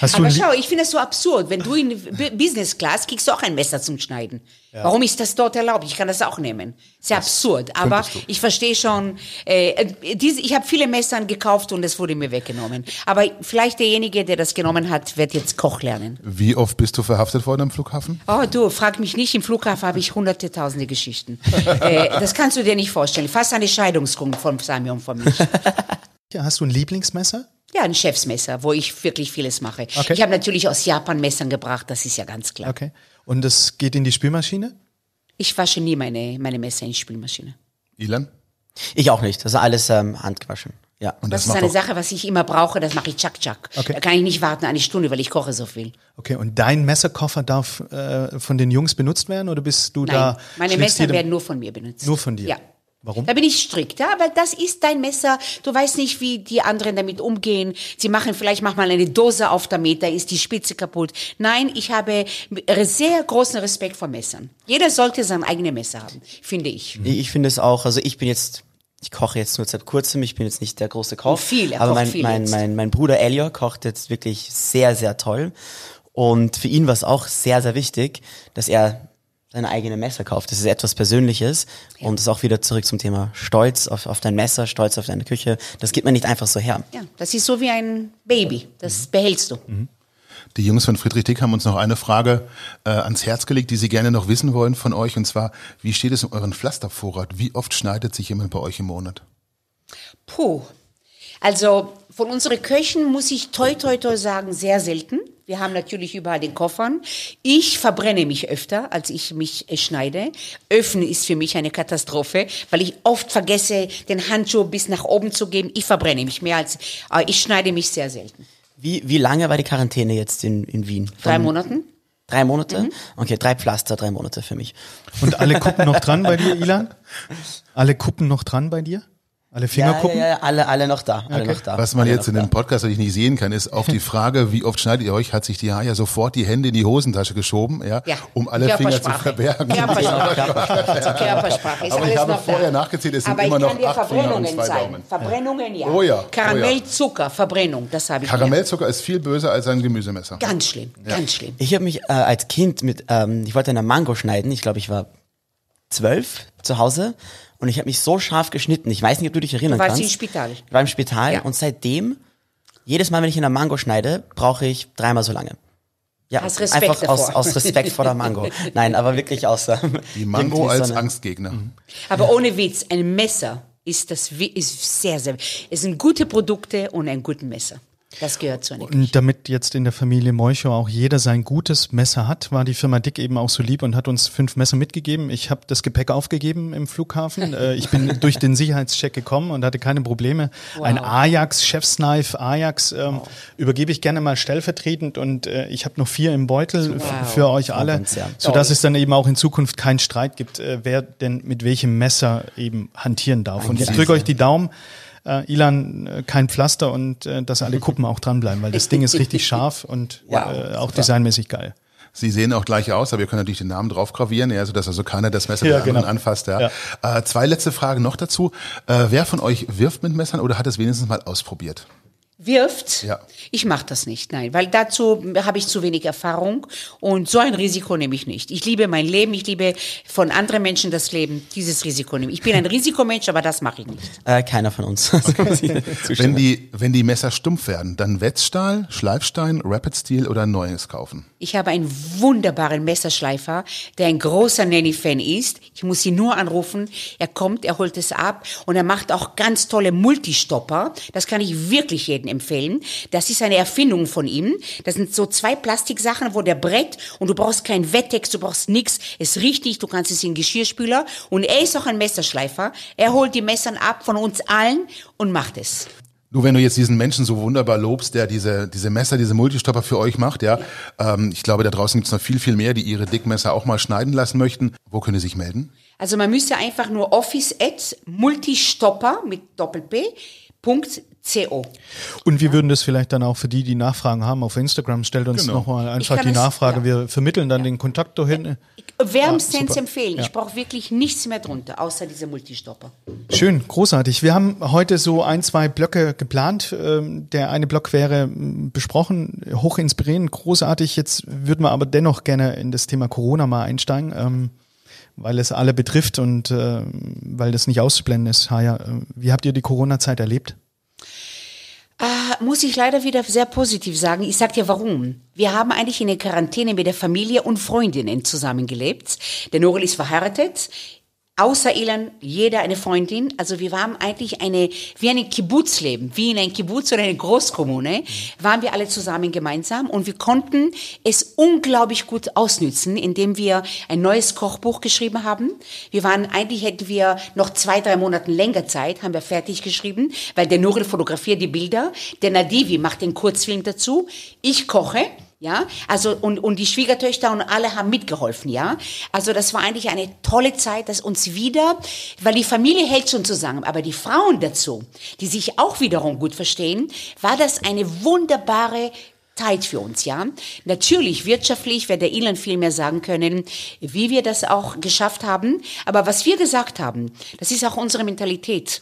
Aber schau, ich finde das so absurd. Wenn du in B- Business Class kriegst du auch ein Messer zum Schneiden. Warum ist das dort erlaubt? Ich kann das auch nehmen. Sehr absurd. Aber ich verstehe schon, äh, diese, ich habe viele Messern gekauft und es wurde mir weggenommen. Aber vielleicht derjenige, der das genommen hat, wird jetzt Koch lernen. Wie oft bist du verhaftet worden am Flughafen? Oh, du, frag mich nicht, im Flughafen habe ich hunderte, tausende Geschichten. äh, das kannst du dir nicht vorstellen. Fast eine Scheidungsgrund von Sami und von mich. Ja, hast du ein Lieblingsmesser? Ja, ein Chefsmesser, wo ich wirklich vieles mache. Okay. Ich habe natürlich aus Japan Messern gebracht, das ist ja ganz klar. Okay. Und das geht in die Spülmaschine? Ich wasche nie meine, meine Messer in die Spülmaschine. Ilan? Ich auch nicht, das ist alles ähm, handgewaschen. Ja. Und Das, das, ist eine Sache, was ich immer brauche, das mache ich tschak tschak. Okay. Da kann ich nicht warten eine Stunde, weil ich koche so viel. Okay, und dein Messerkoffer darf äh, von den Jungs benutzt werden oder bist du Nein, da? meine Messer werden nur von mir benutzt. Nur von dir? Ja. Warum? Da bin ich strikt, ja, weil das ist dein Messer. Du weißt nicht, wie die anderen damit umgehen. Sie machen vielleicht manchmal eine Dose auf damit, da ist die Spitze kaputt. Nein, ich habe sehr großen Respekt vor Messern. Jeder sollte sein eigenes Messer haben, finde ich. Ich, ich finde es auch, also ich bin jetzt, ich koche jetzt nur seit kurzem, ich bin jetzt nicht der große Koch. Und viel, er aber kocht mein, viel mein, jetzt. mein, mein Bruder Elio kocht jetzt wirklich sehr, sehr toll. Und für ihn war es auch sehr, sehr wichtig, dass er seine eigene Messer kauft. Das ist etwas Persönliches. Und das ist auch wieder zurück zum Thema Stolz auf, auf dein Messer, Stolz auf deine Küche. Das gibt man nicht einfach so her. Ja, das ist so wie ein Baby. Das behältst du. die Jungs von Friedrich Dick haben uns noch eine Frage äh, ans Herz gelegt, die sie gerne noch wissen wollen von euch. Und zwar, wie steht es um euren Pflastervorrat? Wie oft schneidet sich jemand bei euch im Monat? Puh. Also von unseren Köchen muss ich toi toi toi sagen, sehr selten. Wir haben natürlich überall den Koffern. Ich verbrenne mich öfter, als ich mich äh, schneide. Öffnen ist für mich eine Katastrophe, weil ich oft vergesse, den Handschuh bis nach oben zu geben. Ich verbrenne mich mehr als, äh, ich schneide mich sehr selten. Wie, wie lange war die Quarantäne jetzt in, in Wien? Drei Von- Monaten? Drei Monate? Mhm. Okay, drei Pflaster, drei Monate für mich. Und alle Kuppen noch dran bei dir, Ilan? Alle Kuppen noch dran bei dir? Alle Ja, Fingerkuppen? ja, ja, alle, alle noch da. Alle noch da. Was man alle jetzt in dem Podcast natürlich nicht sehen kann, ist auf die Frage, wie oft schneidet ihr euch, hat sich die Haya sofort die Hände in die Hosentasche geschoben, ja, Ja. um alle Finger zu Körpersprache. verbergen. Körpersprache. Körpersprache. Ist Aber ich habe vorher da. nachgezählt, es sind Aber immer noch acht Finger und Verbrennungen zwei zeigen. Daumen. Verbrennungen, ja. Oh ja, oh ja. Karamellzucker, Verbrennung, das habe ich. Karamellzucker ist viel böser als ein Gemüsemesser. Ganz schlimm, ganz schlimm. Ich habe mich äh, als Kind mit, ähm, ich wollte eine Mango schneiden. Ich glaube, ich war zwölf zu Hause und ich habe mich so scharf geschnitten. Ich weiß nicht, ob du dich erinnern Du warst kannst. im Spital. Ich war im Spital Ja. und seitdem, jedes Mal, wenn ich eine Mango schneide, brauche ich dreimal so lange. Ja, Hast Respekt einfach aus, davor. aus Respekt vor der Mango. Nein, aber wirklich aus ähm, Die Mango so als eine- Angstgegner. Aber ohne Witz, ein Messer ist das ist sehr, sehr. Es sind gute Produkte und ein gutes Messer. Das gehört zu einer Küche. Und damit jetzt in der Familie Molcho auch jeder sein gutes Messer hat, war die Firma Dick eben auch so lieb und hat uns fünf Messer mitgegeben. Ich habe das Gepäck aufgegeben im Flughafen. Äh, ich bin durch den Sicherheitscheck gekommen und hatte keine Probleme. Ein Ajax, Chefsknife Ajax ähm, übergebe ich gerne mal stellvertretend und äh, ich habe noch vier im Beutel f- für euch alle, sodass es dann eben auch in Zukunft keinen Streit gibt, äh, wer denn mit welchem Messer eben hantieren darf. Und ich drücke euch die Daumen. Äh, Ilan, äh, kein Pflaster und äh, dass alle Kuppen auch dranbleiben, weil das Ding ist richtig scharf und Wow, äh, auch designmäßig geil. Sie sehen auch gleich aus, aber wir können natürlich den Namen drauf gravieren, ja, sodass also keiner das Messer Ja, der anderen genau. anfasst. Ja. Äh, zwei letzte Fragen noch dazu. Äh, wer von euch wirft mit Messern oder hat es wenigstens mal ausprobiert? Wirft? Ja. Ich mache das nicht, nein, weil dazu habe ich zu wenig Erfahrung und so ein Risiko nehme ich nicht. Ich liebe mein Leben, ich liebe von anderen Menschen das Leben, dieses Risiko nehme ich. Ich bin ein Risikomensch, aber das mache ich nicht. Äh, keiner von uns. Okay. Wenn die, wenn die Messer stumpf werden, dann Wetzstahl, Schleifstein, Rapid Steel oder neues kaufen. Ich habe einen wunderbaren Messerschleifer, der ein großer Nanny-Fan ist. Ich muss ihn nur anrufen. Er kommt, er holt es ab und er macht auch ganz tolle Multistopper. Das kann ich wirklich jedem empfehlen. Das ist eine Erfindung von ihm. Das sind so zwei Plastiksachen, wo der Brett und du brauchst kein Wettex, du brauchst nichts. Es riecht nicht, du kannst es in Geschirrspüler. Und er ist auch ein Messerschleifer. Er holt die Messern ab von uns allen und macht es. Du, wenn du jetzt diesen Menschen so wunderbar lobst, der diese, diese Messer, diese Multistopper für euch macht, ja, ähm, ich glaube, da draußen gibt es noch viel, viel mehr, die ihre Dickmesser auch mal schneiden lassen möchten. Wo können sie sich melden? Also man müsste einfach nur Office Ad Multistopper mit Doppel-P Co. Und wir würden das vielleicht dann auch für die, die Nachfragen haben, auf Instagram, stellt uns Genau. nochmal einfach die es- Nachfrage. ja. Wir vermitteln dann den Kontakt dahin. Wärmstens Ah, empfehlen. Ja. Ich brauche wirklich nichts mehr drunter, außer diese Multistopper. Schön, großartig. Wir haben heute so ein, zwei Blöcke geplant. Ähm, Der eine Block wäre besprochen, hoch inspirierend, großartig. Jetzt würden wir aber dennoch gerne in das Thema Corona mal einsteigen, ähm, weil es alle betrifft und äh, weil das nicht auszublenden ist. Haja, äh, wie habt ihr die Corona-Zeit erlebt? Ah, muss ich leider wieder sehr positiv sagen. Ich sag dir warum. Wir haben eigentlich in der Quarantäne mit der Familie und Freundinnen zusammengelebt. Der Norel ist verheiratet. Außer Elan, jeder eine Freundin. Also wir waren eigentlich eine, wie ein Kibbutzleben, wie in einem Kibbutz oder eine Großkommune, waren wir alle zusammen gemeinsam und wir konnten es unglaublich gut ausnützen, indem wir ein neues Kochbuch geschrieben haben. Wir waren, eigentlich hätten wir noch zwei, drei Monate länger Zeit, haben wir fertig geschrieben, weil der Norel fotografiert die Bilder, der Nadivi macht den Kurzfilm dazu, ich koche, ja, also und, und die Schwiegertöchter und alle haben mitgeholfen, ja. Also das war eigentlich eine tolle Zeit, dass uns wieder, weil die Familie hält schon zusammen, aber die Frauen dazu, die sich auch wiederum gut verstehen, war das eine wunderbare Zeit für uns, ja. Natürlich wirtschaftlich der Elon viel mehr sagen können, wie wir das auch geschafft haben. Aber was wir gesagt haben, das ist auch unsere Mentalität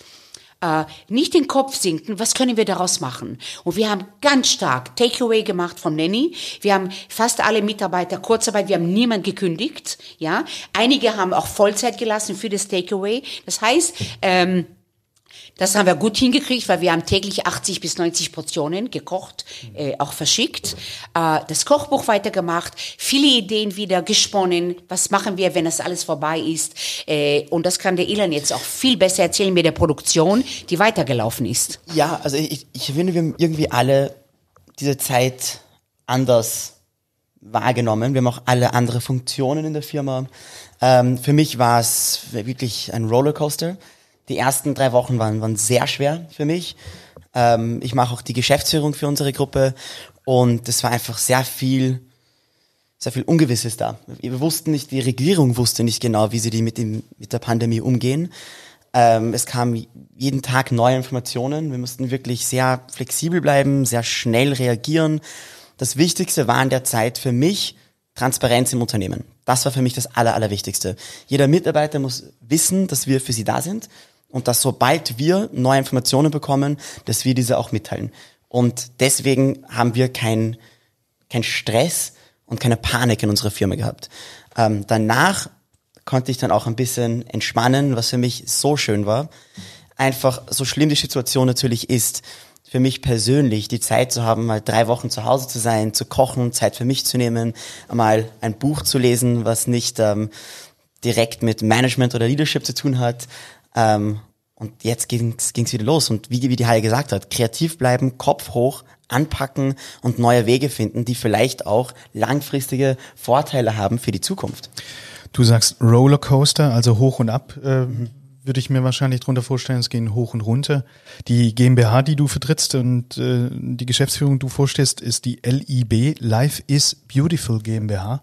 äh, nicht den Kopf sinken, was können wir daraus machen? Und wir haben ganz stark Takeaway gemacht von Nanny. Wir haben fast alle Mitarbeiter Kurzarbeit, wir haben niemand gekündigt, ja. Einige haben auch Vollzeit gelassen für das Takeaway. Das heißt, ähm, das haben wir gut hingekriegt, weil wir haben täglich 80 bis 90 Portionen gekocht, äh, auch verschickt. Äh, das Kochbuch weitergemacht, viele Ideen wieder gesponnen. Was machen wir, wenn das alles vorbei ist? Äh, und das kann der Ilan jetzt auch viel besser erzählen mit der Produktion, die weitergelaufen ist. Ja, also ich, ich finde, wir haben irgendwie alle diese Zeit anders wahrgenommen. Wir haben auch alle andere Funktionen in der Firma. Ähm, für mich war es wirklich ein Rollercoaster. Die ersten drei Wochen waren, waren sehr schwer für mich. Ähm, ich mache auch die Geschäftsführung für unsere Gruppe und es war einfach sehr viel, sehr viel Ungewisses da. Wir wussten nicht, die Regierung wusste nicht genau, wie sie die mit, dem, mit der Pandemie umgehen. Ähm, es kamen jeden Tag neue Informationen. Wir mussten wirklich sehr flexibel bleiben, sehr schnell reagieren. Das Wichtigste war in der Zeit für mich Transparenz im Unternehmen. Das war für mich das Aller, Allerwichtigste. Jeder Mitarbeiter muss wissen, dass wir für sie da sind und dass sobald wir neue Informationen bekommen, dass wir diese auch mitteilen. Und deswegen haben wir kein, kein Stress und keine Panik in unserer Firma gehabt. Ähm, danach konnte ich dann auch ein bisschen entspannen, was für mich so schön war. Einfach, so schlimm die Situation natürlich ist, für mich persönlich die Zeit zu haben, mal drei Wochen zu Hause zu sein, zu kochen, Zeit für mich zu nehmen, mal ein Buch zu lesen, was nicht ähm, direkt mit Management oder Leadership zu tun hat. Ähm, und jetzt ging's ging's wieder los. Und wie, wie die Halle gesagt hat, kreativ bleiben, Kopf hoch, anpacken und neue Wege finden, die vielleicht auch langfristige Vorteile haben für die Zukunft. Du sagst Rollercoaster, also hoch und ab, äh, würde ich mir wahrscheinlich drunter vorstellen. Es gehen hoch und runter. Die GmbH, die du vertrittst und äh, die Geschäftsführung du vorstehst, ist die LIB, Life is Beautiful GmbH.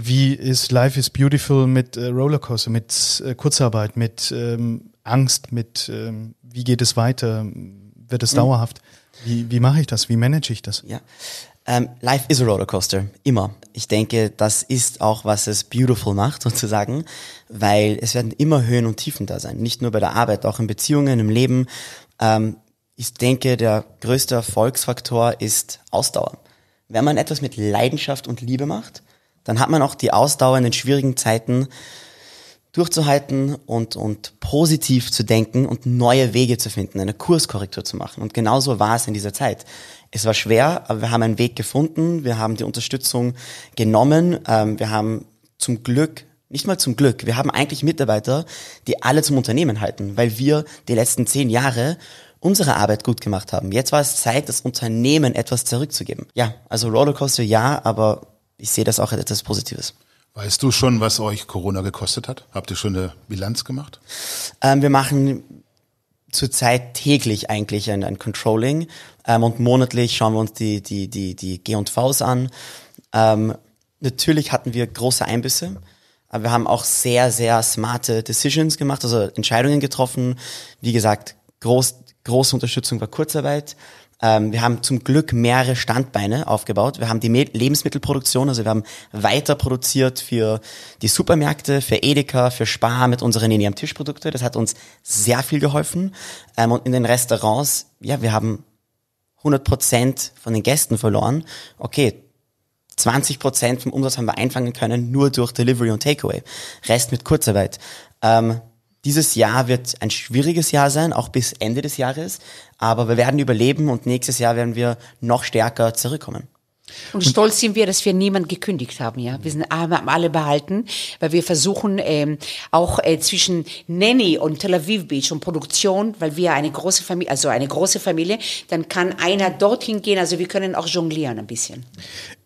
Wie ist Life is Beautiful mit äh, Rollercoaster, mit äh, Kurzarbeit, mit ähm, Angst, mit ähm, wie geht es weiter? Wird es dauerhaft? Wie, wie mache ich das? Wie manage ich das? Ja. Ähm, life is a Rollercoaster, immer. Ich denke, das ist auch, was es beautiful macht, sozusagen, weil es werden immer Höhen und Tiefen da sein. Nicht nur bei der Arbeit, auch in Beziehungen, im Leben. Ähm, ich denke, der größte Erfolgsfaktor ist Ausdauer. Wenn man etwas mit Leidenschaft und Liebe macht, dann hat man auch die Ausdauer in den schwierigen Zeiten durchzuhalten und, und positiv zu denken und neue Wege zu finden, eine Kurskorrektur zu machen. Und genauso war es in dieser Zeit. Es war schwer, aber wir haben einen Weg gefunden, wir haben die Unterstützung genommen, ähm, wir haben zum Glück, nicht mal zum Glück, wir haben eigentlich Mitarbeiter, die alle zum Unternehmen halten, weil wir die letzten zehn Jahre unsere Arbeit gut gemacht haben. Jetzt war es Zeit, das Unternehmen etwas zurückzugeben. Ja, also Rollercoaster ja, aber ich sehe das auch als etwas Positives. Weißt du schon, was euch Corona gekostet hat? Habt ihr schon eine Bilanz gemacht? Ähm, wir machen zurzeit täglich eigentlich ein, ein Controlling ähm, und monatlich schauen wir uns die, die, die, die G&Vs an. Ähm, natürlich hatten wir große Einbüsse, aber wir haben auch sehr, sehr smarte Decisions gemacht, also Entscheidungen getroffen. Wie gesagt, groß, große Unterstützung war Kurzarbeit. Ähm, wir haben zum Glück mehrere Standbeine aufgebaut. Wir haben die Lebensmittelproduktion, also wir haben weiter produziert für die Supermärkte, für Edeka, für Spar mit unseren Nini am Tisch Produkte. Das hat uns sehr viel geholfen. Ähm, und in den Restaurants, ja, wir haben 100 Prozent von den Gästen verloren. Okay, 20 Prozent vom Umsatz haben wir einfangen können, nur durch Delivery und Takeaway. Rest mit Kurzarbeit. Ähm, dieses Jahr wird ein schwieriges Jahr sein, auch bis Ende des Jahres. Aber wir werden überleben und nächstes Jahr werden wir noch stärker zurückkommen. Und stolz sind wir, dass wir niemand gekündigt haben, ja. Wir sind alle behalten, weil wir versuchen ähm, auch äh, zwischen Nanny und Tel Aviv Beach und Produktion, weil wir eine große Familie, also eine große Familie, dann kann einer dorthin gehen. Also wir können auch jonglieren ein bisschen.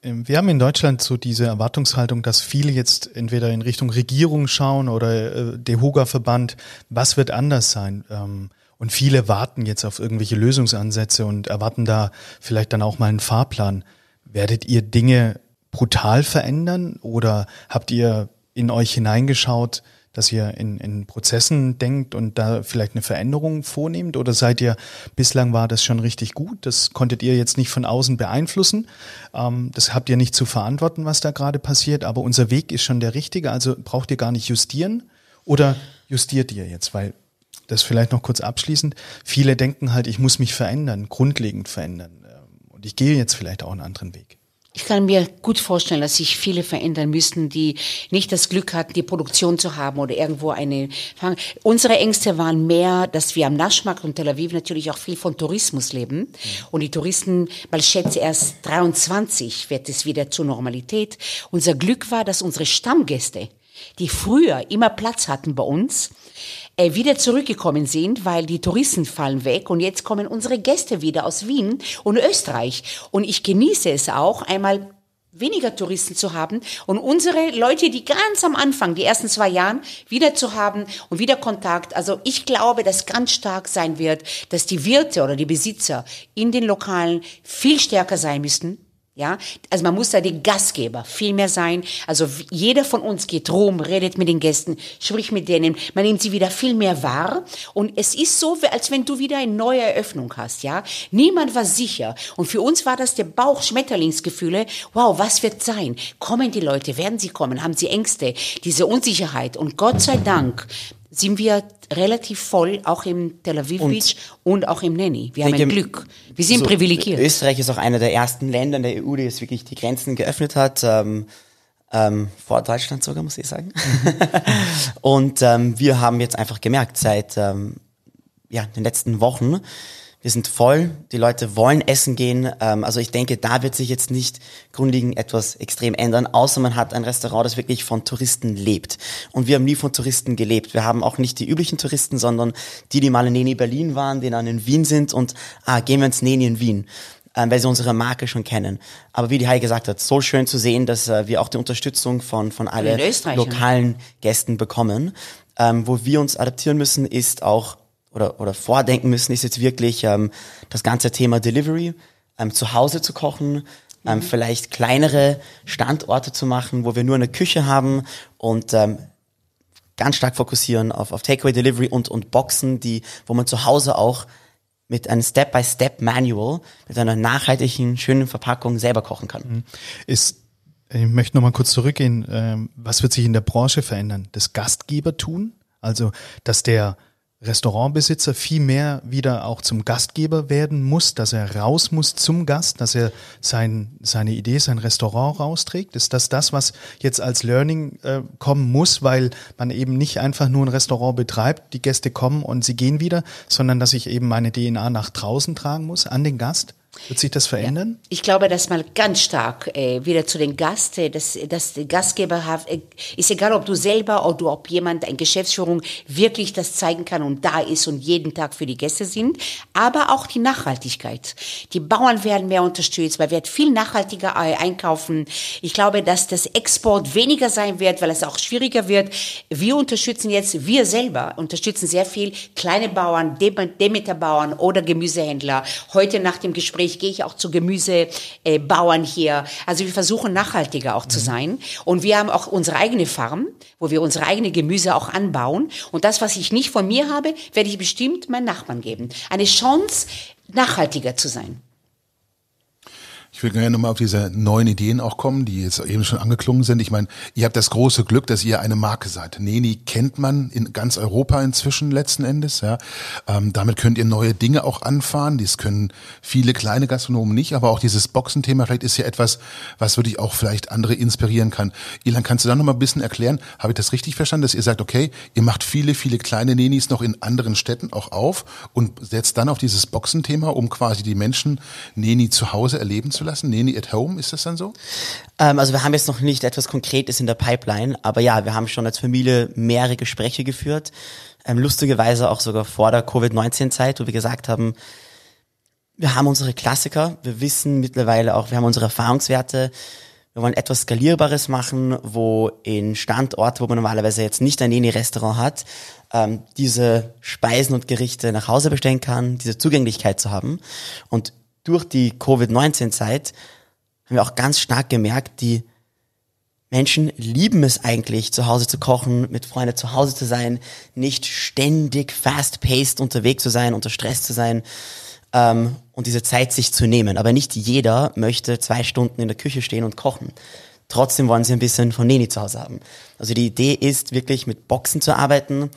Ähm, wir haben in Deutschland so diese Erwartungshaltung, dass viele jetzt entweder in Richtung Regierung schauen oder äh, der Huga-Verband. Was wird anders sein? Ähm, und viele warten jetzt auf irgendwelche Lösungsansätze und erwarten da vielleicht dann auch mal einen Fahrplan. Werdet ihr Dinge brutal verändern oder habt ihr in euch hineingeschaut, dass ihr in, in Prozessen denkt und da vielleicht eine Veränderung vornehmt? Oder seid ihr, bislang war das schon richtig gut, das konntet ihr jetzt nicht von außen beeinflussen, ähm, das habt ihr nicht zu verantworten, was da gerade passiert, aber unser Weg ist schon der richtige, also braucht ihr gar nicht justieren oder justiert ihr jetzt? Weil das vielleicht noch kurz abschließend, viele denken halt, ich muss mich verändern, grundlegend verändern. Und ich gehe jetzt vielleicht auch einen anderen Weg. Ich kann mir gut vorstellen, dass sich viele verändern müssen, die nicht das Glück hatten, die Produktion zu haben oder irgendwo eine. Unsere Ängste waren mehr, dass wir am Naschmarkt und Tel Aviv natürlich auch viel von Tourismus leben. Und die Touristen, ich schätze, erst 23 wird es wieder zur Normalität. Unser Glück war, dass unsere Stammgäste, die früher immer Platz hatten bei uns, äh, wieder zurückgekommen sind, weil die Touristen fallen weg und jetzt kommen unsere Gäste wieder aus Wien und Österreich. Und ich genieße es auch, einmal weniger Touristen zu haben und unsere Leute, die ganz am Anfang, die ersten zwei Jahren, wieder zu haben und wieder Kontakt. Also ich glaube, dass ganz stark sein wird, dass die Wirte oder die Besitzer in den Lokalen viel stärker sein müssen ja, also man muss da die Gastgeber viel mehr sein. Also jeder von uns geht rum, redet mit den Gästen, spricht mit denen, man nimmt sie wieder viel mehr wahr. Und es ist so, als wenn du wieder eine neue Eröffnung hast, ja. Niemand war sicher. Und für uns war das der Bauchschmetterlingsgefühle. Wow, was wird sein? Kommen die Leute? Werden sie kommen? Haben sie Ängste? Diese Unsicherheit. Und Gott sei Dank sind wir relativ voll, auch im Tel Aviv Beach und auch im Nenni. Wir haben ein Glück. Wir sind so, privilegiert. Österreich ist auch einer der ersten Länder in der EU, die jetzt wirklich die Grenzen geöffnet hat. Ähm, ähm, vor Deutschland sogar, muss ich sagen. und ähm, wir haben jetzt einfach gemerkt, seit ähm, ja, den letzten Wochen, wir sind voll, die Leute wollen essen gehen. Ähm, also ich denke, da wird sich jetzt nicht grundlegend etwas extrem ändern, außer man hat ein Restaurant, das wirklich von Touristen lebt. Und wir haben nie von Touristen gelebt. Wir haben auch nicht die üblichen Touristen, sondern die, die mal in Neni Berlin waren, die dann in Wien sind und ah, gehen wir ins Neni in Wien ähm, weil sie unsere Marke schon kennen. Aber wie die Heidi gesagt hat, so schön zu sehen, dass äh, wir auch die Unterstützung von, von allen lokalen Gästen bekommen. Ähm, wo wir uns adaptieren müssen, ist auch oder, oder vordenken müssen, ist jetzt wirklich ähm, das ganze Thema Delivery, ähm, zu Hause zu kochen, ähm, mhm. vielleicht kleinere Standorte zu machen, wo wir nur eine Küche haben und ähm, ganz stark fokussieren auf, auf Takeaway Delivery und, und Boxen, die, wo man zu Hause auch mit einem Step-by-Step-Manual, mit einer nachhaltigen, schönen Verpackung selber kochen kann. Mhm. Ist ich möchte noch mal kurz zurückgehen. Ähm, was wird sich in der Branche verändern? Das Gastgebertun? Also, dass der Restaurantbesitzer viel mehr wieder auch zum Gastgeber werden muss, dass er raus muss zum Gast, dass er sein, seine Idee, sein Restaurant rausträgt? Ist das das, was jetzt als Learning äh, kommen muss, weil man eben nicht einfach nur ein Restaurant betreibt, die Gäste kommen und sie gehen wieder, sondern dass ich eben meine DNA nach draußen tragen muss, an den Gast? Wird sich das verändern? Ja, ich glaube, dass man ganz stark äh, wieder zu den Gast, äh, dass, dass der Gastgeber hat, äh, ist egal, ob du selber oder ob jemand, eine Geschäftsführung wirklich das zeigen kann und da ist und jeden Tag für die Gäste sind, aber auch die Nachhaltigkeit. Die Bauern werden mehr unterstützt, man wird viel nachhaltiger äh, einkaufen. Ich glaube, dass das Export weniger sein wird, weil es auch schwieriger wird. Wir unterstützen jetzt, wir selber unterstützen sehr viel kleine Bauern, Demeterbauern oder Gemüsehändler. Heute nach dem Gespräch Gespräch gehe ich auch zu Gemüsebauern hier. Also wir versuchen nachhaltiger auch zu Mhm. sein. Und wir haben auch unsere eigene Farm, wo wir unsere eigene Gemüse auch anbauen. Und das, was ich nicht von mir habe, werde ich bestimmt meinen Nachbarn geben. Eine Chance, nachhaltiger zu sein. Ich will gerne nochmal auf diese neuen Ideen auch kommen, die jetzt eben schon angeklungen sind. Ich meine, ihr habt das große Glück, dass ihr eine Marke seid. Neni kennt man in ganz Europa inzwischen letzten Endes. Ja. Ähm, damit könnt ihr neue Dinge auch anfahren. Dies können viele kleine Gastronomen nicht, aber auch dieses Boxenthema vielleicht ist ja etwas, was wirklich auch vielleicht andere inspirieren kann. Ilan, kannst du da nochmal ein bisschen erklären? Habe ich das richtig verstanden, dass ihr sagt, okay, ihr macht viele, viele kleine Nenis noch in anderen Städten auch auf und setzt dann auf dieses Boxenthema, um quasi die Menschen Neni zu Hause erleben zu lassen? Neni at home, ist das dann so? Ähm, also wir haben jetzt noch nicht etwas Konkretes in der Pipeline, aber ja, wir haben schon als Familie mehrere Gespräche geführt. Ähm, lustigerweise auch sogar vor der Covid-19-Zeit, wo wir gesagt haben, wir haben unsere Klassiker, wir wissen mittlerweile auch, wir haben unsere Erfahrungswerte, wir wollen etwas Skalierbares machen, wo in Standorte, wo man normalerweise jetzt nicht ein Neni-Restaurant hat, ähm, diese Speisen und Gerichte nach Hause bestellen kann, diese Zugänglichkeit zu haben. Und durch die Covid-19-Zeit haben wir auch ganz stark gemerkt, die Menschen lieben es eigentlich, zu Hause zu kochen, mit Freunden zu Hause zu sein, nicht ständig fast-paced unterwegs zu sein, unter Stress zu sein ähm, und diese Zeit sich zu nehmen. Aber nicht jeder möchte zwei Stunden in der Küche stehen und kochen. Trotzdem wollen sie ein bisschen von Neni zu Hause haben. Also die Idee ist wirklich mit Boxen zu arbeiten,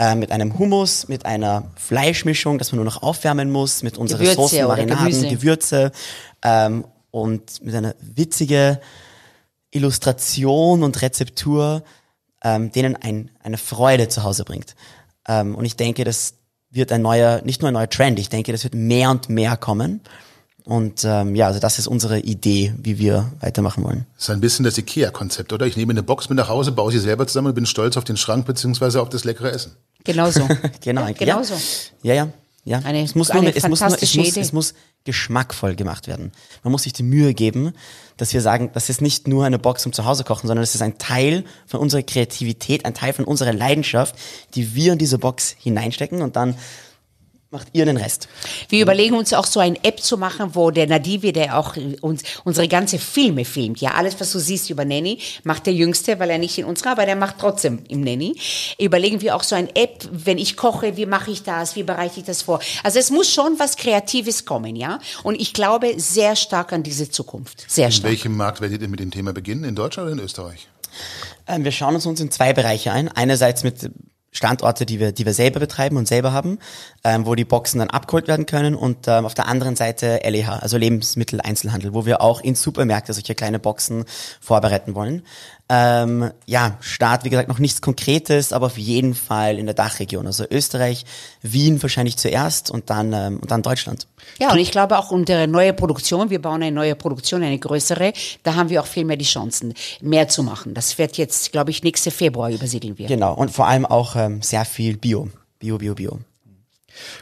äh, mit einem Hummus, mit einer Fleischmischung, dass man nur noch aufwärmen muss, mit unseren Gewürze Soßen, Marinaden, Gemüse. Gewürze ähm, und mit einer witzige Illustration und Rezeptur, ähm, denen ein, eine Freude zu Hause bringt. Ähm, und ich denke, das wird ein neuer, nicht nur ein neuer Trend, ich denke, das wird mehr und mehr kommen. Und ähm, ja, also das ist unsere Idee, wie wir weitermachen wollen. Das ist ein bisschen das Ikea-Konzept, oder? Ich nehme eine Box mit nach Hause, baue sie selber zusammen und bin stolz auf den Schrank beziehungsweise auf das leckere Essen. Genau so. Genau, Ja, genau so. Ja, ja, ja. Eine- es muss eine nur, es muss nur, es muss, es muss geschmackvoll gemacht werden. Man muss sich die Mühe geben, dass wir sagen, das ist nicht nur eine Box zum Zuhause kochen, sondern es ist ein Teil von unserer Kreativität, ein Teil von unserer Leidenschaft, die wir in diese Box hineinstecken und dann macht ihr den Rest. Wir überlegen uns auch so eine App zu machen, wo der Nadivi, der auch uns unsere ganze Filme filmt, ja, alles, was du siehst über Nanny, macht der Jüngste, weil er nicht in unserer, aber der macht trotzdem im Nanny. Überlegen wir auch so eine App, wenn ich koche, wie mache ich das, wie bereite ich das vor? Also es muss schon was Kreatives kommen, ja. Und ich glaube sehr stark an diese Zukunft. Sehr In stark. welchem Markt werdet ihr mit dem Thema beginnen? In Deutschland oder in Österreich? Ähm, wir schauen uns uns in zwei Bereiche ein. Einerseits mit Standorte, die wir, die wir selber betreiben und selber haben, ähm, wo die Boxen dann abgeholt werden können und ähm, auf der anderen Seite LEH, also Lebensmitteleinzelhandel, wo wir auch in Supermärkte solche kleine Boxen vorbereiten wollen. Ähm, ja, Start, wie gesagt, noch nichts Konkretes, aber auf jeden Fall in der Dachregion, also Österreich, Wien wahrscheinlich zuerst und dann ähm, und dann Deutschland. Ja, und ich glaube auch unsere neue Produktion, wir bauen eine neue Produktion, eine größere, da haben wir auch viel mehr die Chancen, mehr zu machen. Das wird jetzt, glaube ich, nächste Februar übersiedeln wir. Genau und vor allem auch ähm, sehr viel Bio, Bio, Bio, Bio.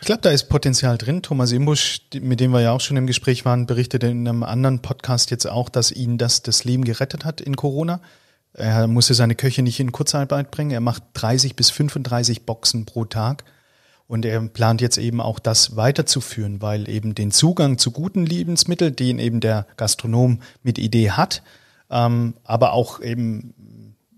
Ich glaube, da ist Potenzial drin. Thomas Imbusch, mit dem wir ja auch schon im Gespräch waren, berichtet in einem anderen Podcast jetzt auch, dass ihn das das Leben gerettet hat in Corona. Er musste seine Köche nicht in Kurzarbeit bringen. Er macht 30 bis 35 Boxen pro Tag. Und er plant jetzt eben auch das weiterzuführen, weil eben den Zugang zu guten Lebensmitteln, den eben der Gastronom mit Idee hat, ähm, aber auch eben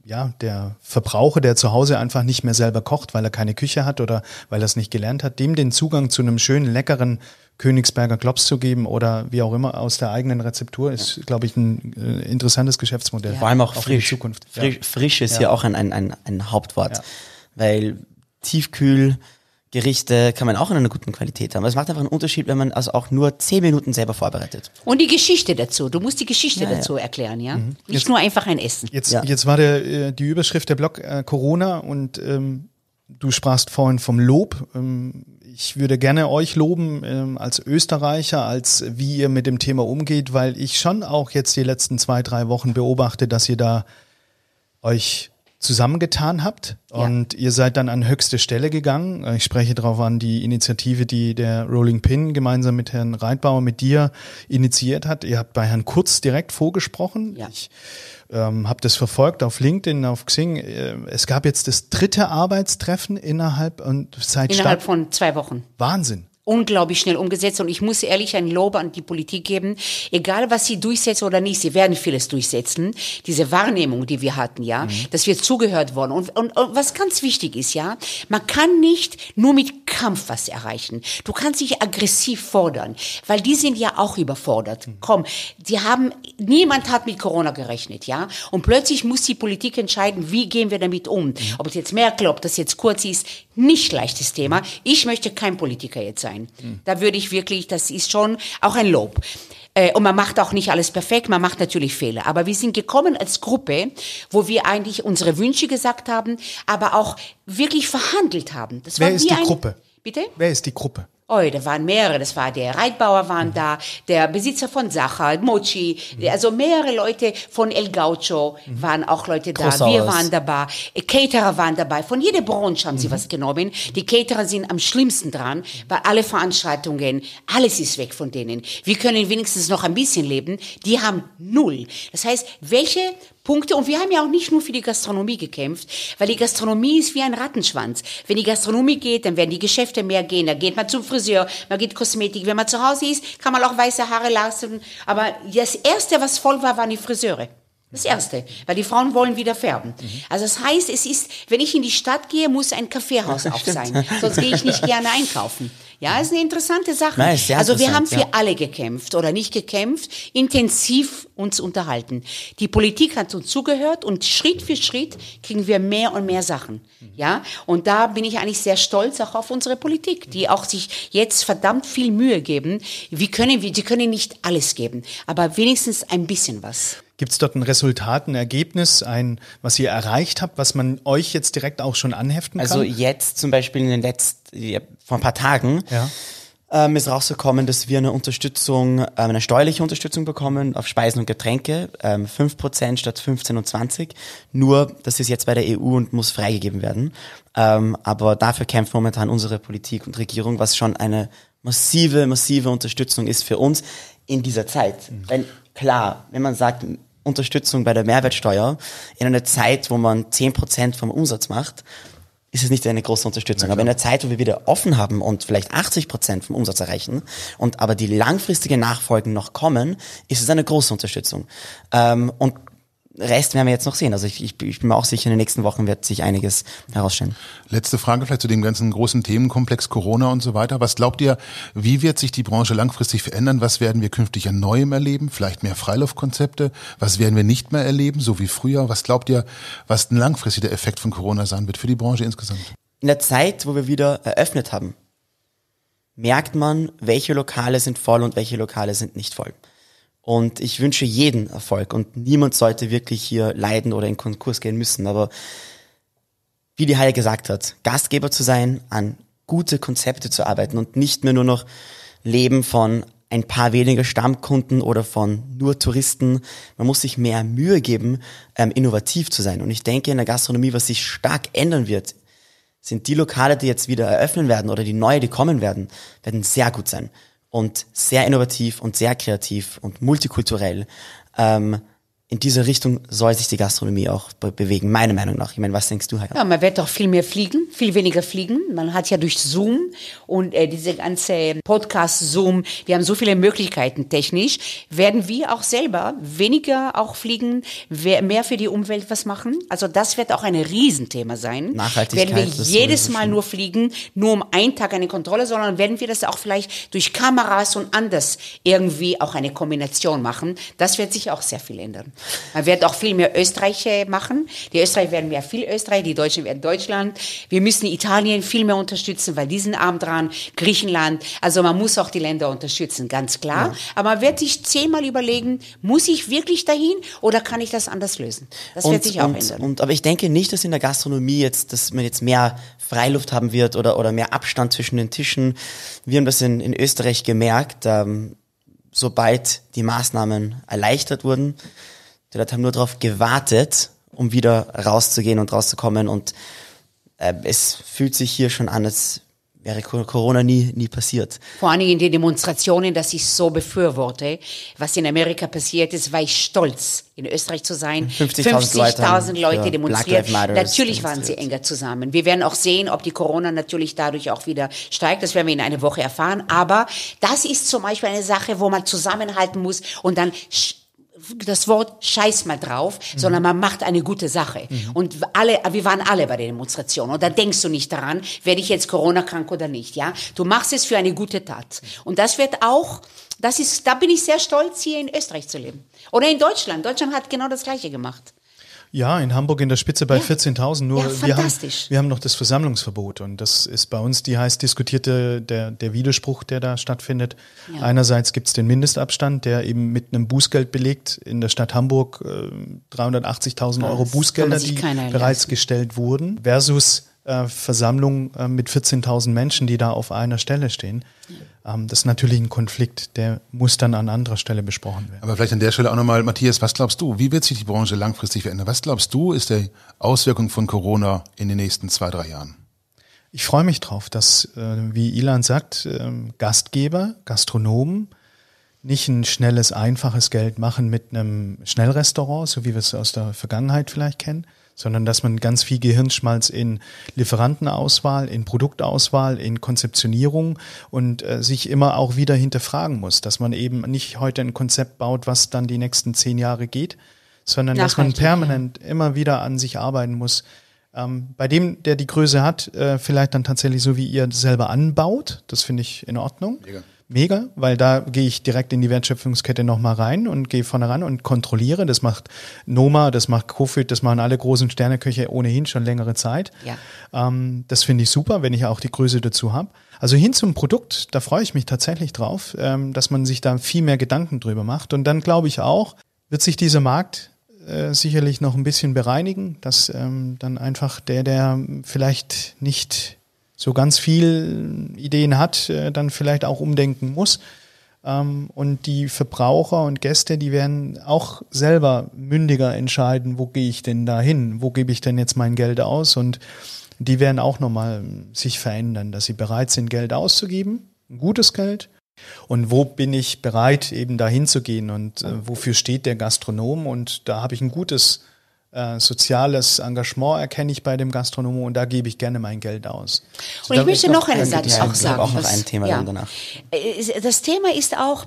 ja, der Verbraucher, der zu Hause einfach nicht mehr selber kocht, weil er keine Küche hat oder weil er es nicht gelernt hat, dem den Zugang zu einem schönen, leckeren Königsberger Klops zu geben oder wie auch immer aus der eigenen Rezeptur, ist, glaube ich, ein äh, interessantes Geschäftsmodell. Vor allem auch frisch. Zukunft. Frisch, Ja. frisch ist Ja. hier auch ein, ein, ein, ein Hauptwort. Ja. Weil Tiefkühlgerichte kann man auch in einer guten Qualität haben. Es macht einfach einen Unterschied, wenn man also auch nur zehn Minuten selber vorbereitet. Und die Geschichte dazu. Du musst die Geschichte Ja, ja. dazu erklären, ja? Nicht nur einfach ein Essen. Jetzt, Ja. jetzt war der, äh, die Überschrift der Blog äh, Corona und ähm, du sprachst vorhin vom Lob. Ähm, ich würde gerne euch loben ähm, als Österreicher, als wie ihr mit dem Thema umgeht, weil ich schon auch jetzt die letzten zwei, drei Wochen beobachte, dass ihr da euch zusammengetan habt und ihr seid dann an höchste Stelle gegangen. Äh, Ich spreche darauf an die Initiative, die der Rolling Pin gemeinsam mit Herrn Reitbauer mit dir initiiert hat. Ihr habt bei Herrn Kurz direkt vorgesprochen. Ja. Ich ähm, habe das verfolgt auf LinkedIn, auf Xing. Äh, Es gab jetzt das dritte Arbeitstreffen innerhalb und seit Innerhalb Start von zwei Wochen. Wahnsinn. Unglaublich schnell umgesetzt und ich muss ehrlich ein Lob an die Politik geben. Egal, was sie durchsetzen oder nicht, sie werden vieles durchsetzen. Diese Wahrnehmung, die wir hatten, ja, mhm. dass wir zugehört wurden. Und, und, und was ganz wichtig ist, ja, man kann nicht nur mit Kampf was erreichen. Du kannst dich aggressiv fordern, weil die sind ja auch überfordert. Mhm. Komm, die haben, niemand hat mit Corona gerechnet, ja, und plötzlich muss die Politik entscheiden, wie gehen wir damit um. Mhm. Ob es jetzt Merkel, ob das jetzt kurz ist, nicht leichtes Thema. Ich möchte kein Politiker jetzt sein. Mhm. Da würde ich wirklich, das ist schon auch ein Lob. Äh, und man macht auch nicht alles perfekt, man macht natürlich Fehler. Aber wir sind gekommen als Gruppe, wo wir eigentlich unsere Wünsche gesagt haben, aber auch wirklich verhandelt haben. Das Wer ist die Gruppe? Bitte? Wer ist die Gruppe? Oh, da waren mehrere. Das war der Reitbauer waren mhm. da, der Besitzer von Sacher, Mochi, mhm. also mehrere Leute von El Gaucho mhm. waren auch Leute da. Groß Wir waren dabei. Caterer waren dabei. Von jeder Branche haben sie was genommen. Die Caterer sind am schlimmsten dran, weil alle Veranstaltungen, alles ist weg von denen. Wir können wenigstens noch ein bisschen leben. Die haben null. Das heißt, welche Punkte. Und wir haben ja auch nicht nur für die Gastronomie gekämpft, weil die Gastronomie ist wie ein Rattenschwanz. Wenn die Gastronomie geht, dann werden die Geschäfte mehr gehen. Da geht man zum Friseur, man geht Kosmetik. Wenn man zu Hause ist, kann man auch weiße Haare lassen. Aber das Erste, was voll war, waren die Friseure. Das Erste, weil die Frauen wollen wieder färben. Mhm. Also das heißt, es ist, wenn ich in die Stadt gehe, muss ein Kaffeehaus auf sein. Sonst gehe ich nicht gerne einkaufen. Ja, ist eine interessante Sache. Nein, also wir haben für ja. alle gekämpft oder nicht gekämpft, intensiv uns unterhalten. Die Politik hat uns zugehört und Schritt für Schritt kriegen wir mehr und mehr Sachen. Ja, und da bin ich eigentlich sehr stolz auch auf unsere Politik, die auch sich jetzt verdammt viel Mühe geben. Wie können wir, die können nicht alles geben, aber wenigstens ein bisschen was. Gibt es dort ein Resultat, ein Ergebnis, ein, was ihr erreicht habt, was man euch jetzt direkt auch schon anheften kann? Also jetzt zum Beispiel in den letzten, vor ein paar Tagen, ja. ähm, ist rausgekommen, dass wir eine Unterstützung, äh, eine steuerliche Unterstützung bekommen auf Speisen und Getränke, ähm, 5% statt 15 und 20. Nur, das ist jetzt bei der EU und muss freigegeben werden. Ähm, aber dafür kämpft momentan unsere Politik und Regierung, was schon eine massive, massive Unterstützung ist für uns in dieser Zeit. Mhm. Wenn, klar, wenn man sagt, Unterstützung bei der Mehrwertsteuer in einer Zeit, wo man 10% vom Umsatz macht, ist es nicht eine große Unterstützung. aber in einer Zeit, wo wir wieder offen haben und vielleicht 80% vom Umsatz erreichen und aber die langfristige Nachfolgen noch kommen, ist es eine große Unterstützung. Ähm, und Rest werden wir jetzt noch sehen. Also ich, ich, ich bin mir auch sicher, in den nächsten Wochen wird sich einiges herausstellen. Letzte Frage vielleicht zu dem ganzen großen Themenkomplex Corona und so weiter. Was glaubt ihr, wie wird sich die Branche langfristig verändern? Was werden wir künftig an Neuem erleben? Vielleicht mehr Freiluftkonzepte? Was werden wir nicht mehr erleben, so wie früher? Was glaubt ihr, was ein langfristiger Effekt von Corona sein wird für die Branche insgesamt? In der Zeit, wo wir wieder eröffnet haben, merkt man, welche Lokale sind voll und welche Lokale sind nicht voll. Und ich wünsche jeden Erfolg und niemand sollte wirklich hier leiden oder in Konkurs gehen müssen. Aber wie die Halle gesagt hat, Gastgeber zu sein, an gute Konzepte zu arbeiten und nicht mehr nur noch leben von ein paar weniger Stammkunden oder von nur Touristen. Man muss sich mehr Mühe geben, ähm, innovativ zu sein. Und ich denke, in der Gastronomie, was sich stark ändern wird, sind die Lokale, die jetzt wieder eröffnen werden oder die neue, die kommen werden, werden sehr gut sein und sehr innovativ und sehr kreativ und multikulturell. Ähm, in diese Richtung soll sich die Gastronomie auch be bewegen, meiner Meinung nach. Ich meine, was denkst du, Herr? Ja, man wird doch viel mehr fliegen, viel weniger fliegen. Man hat ja durch Zoom und äh, diese ganze Podcast-Zoom, wir haben so viele Möglichkeiten technisch, werden wir auch selber weniger auch fliegen, mehr für die Umwelt was machen. Also das wird auch ein Riesenthema sein. Nachhaltigkeit. Werden wir jedes Mal nur fliegen, nur um einen Tag eine Kontrolle, sondern werden wir das auch vielleicht durch Kameras und anders irgendwie auch eine Kombination machen. Das wird sich auch sehr viel ändern. Man wird auch viel mehr Österreich machen. Die Österreicher werden mehr viel Österreich, die Deutschen werden Deutschland. Wir müssen Italien viel mehr unterstützen, weil die sind arm dran. Griechenland. Also man muss auch die Länder unterstützen, ganz klar. Ja. Aber man wird sich zehnmal überlegen, muss ich wirklich dahin oder kann ich das anders lösen? Das und, wird sich auch und, ändern. Und, aber ich denke nicht, dass in der Gastronomie jetzt, dass man jetzt mehr Freiluft haben wird oder, oder mehr Abstand zwischen den Tischen. Wir haben das in, in Österreich gemerkt, ähm, sobald die Maßnahmen erleichtert wurden, die Leute haben nur darauf gewartet, um wieder rauszugehen und rauszukommen. Und äh, es fühlt sich hier schon an, als wäre Corona nie, nie passiert. Vor allen Dingen in den Demonstrationen, dass ich so befürworte. Was in Amerika passiert ist, war ich stolz, in Österreich zu sein. 50.000 Leute, 50 Leute demonstriert. Black Lives Matter Natürlich waren sie demonstriert. enger zusammen. Wir werden auch sehen, ob die Corona natürlich dadurch auch wieder steigt. Das werden wir in einer Woche erfahren. Aber das ist zum Beispiel eine Sache, wo man zusammenhalten muss und dann das Wort scheiß mal drauf, sondern man macht eine gute Sache. Und alle, wir waren alle bei der Demonstration. Und da denkst du nicht daran, werde ich jetzt Corona krank oder nicht, ja? Du machst es für eine gute Tat. Und das wird auch, das ist, da bin ich sehr stolz, hier in Österreich zu leben. Oder in Deutschland. Deutschland hat genau das Gleiche gemacht. Ja, in Hamburg in der Spitze bei 14.000. Nur Ja, wir, haben, wir haben noch das Versammlungsverbot und das ist bei uns die heiß diskutierte, der, der Widerspruch, der da stattfindet. Ja. Einerseits gibt es den Mindestabstand, der eben mit einem Bußgeld belegt. In der Stadt Hamburg äh, 380.000 Euro Bußgelder, die bereits gestellt wurden, versus äh, Versammlung äh, mit 14.000 Menschen, die da auf einer Stelle stehen. Ähm, das ist natürlich ein Konflikt, der muss dann an anderer Stelle besprochen werden. Aber vielleicht an der Stelle auch nochmal, Matthias, was glaubst du? Wie wird sich die Branche langfristig verändern? Was glaubst du, ist die Auswirkung von Corona in den nächsten zwei, drei Jahren? Ich freue mich drauf, dass, äh, wie Ilan sagt, ähm, Gastgeber, Gastronomen nicht ein schnelles, einfaches Geld machen mit einem Schnellrestaurant, so wie wir es aus der Vergangenheit vielleicht kennen, sondern dass man ganz viel Gehirnschmalz in Lieferantenauswahl, in Produktauswahl, in Konzeptionierung und äh, sich immer auch wieder hinterfragen muss, dass man eben nicht heute ein Konzept baut, was dann die nächsten zehn Jahre geht, sondern dass man Nachhaltig, ja. permanent immer wieder an sich arbeiten muss. Ähm, bei dem, der die Größe hat, äh, vielleicht dann tatsächlich so wie ihr selber anbaut. Das finde ich in Ordnung. Mega. Mega, weil da gehe ich direkt in die Wertschöpfungskette nochmal rein und gehe vorne ran und kontrolliere. Das macht Noma, das macht Kofit, das machen alle großen Sterneköche ohnehin schon längere Zeit. Ja. Ähm, das finde ich super, wenn ich auch die Größe dazu habe. Also hin zum Produkt, da freue ich mich tatsächlich drauf, ähm, dass man sich da viel mehr Gedanken drüber macht. Und dann glaube ich auch, wird sich dieser Markt äh, sicherlich noch ein bisschen bereinigen, dass ähm, dann einfach der, der vielleicht nicht so ganz viel Ideen hat, äh, dann vielleicht auch umdenken muss. Ähm, und die Verbraucher und Gäste, die werden auch selber mündiger entscheiden, wo gehe ich denn da hin, wo gebe ich denn jetzt mein Geld aus und die werden auch nochmal sich verändern, dass sie bereit sind, Geld auszugeben, ein gutes Geld. Und wo bin ich bereit, eben dahin zu gehen und äh, wofür steht der Gastronom? Und da habe ich ein gutes äh, soziales Engagement, erkenne ich bei dem Gastronomen und da gebe ich gerne mein Geld aus. Und ich möchte noch einen Ja, Satz ja, auch sagen. auch noch ein Thema dann danach. Äh, Das Thema ist auch,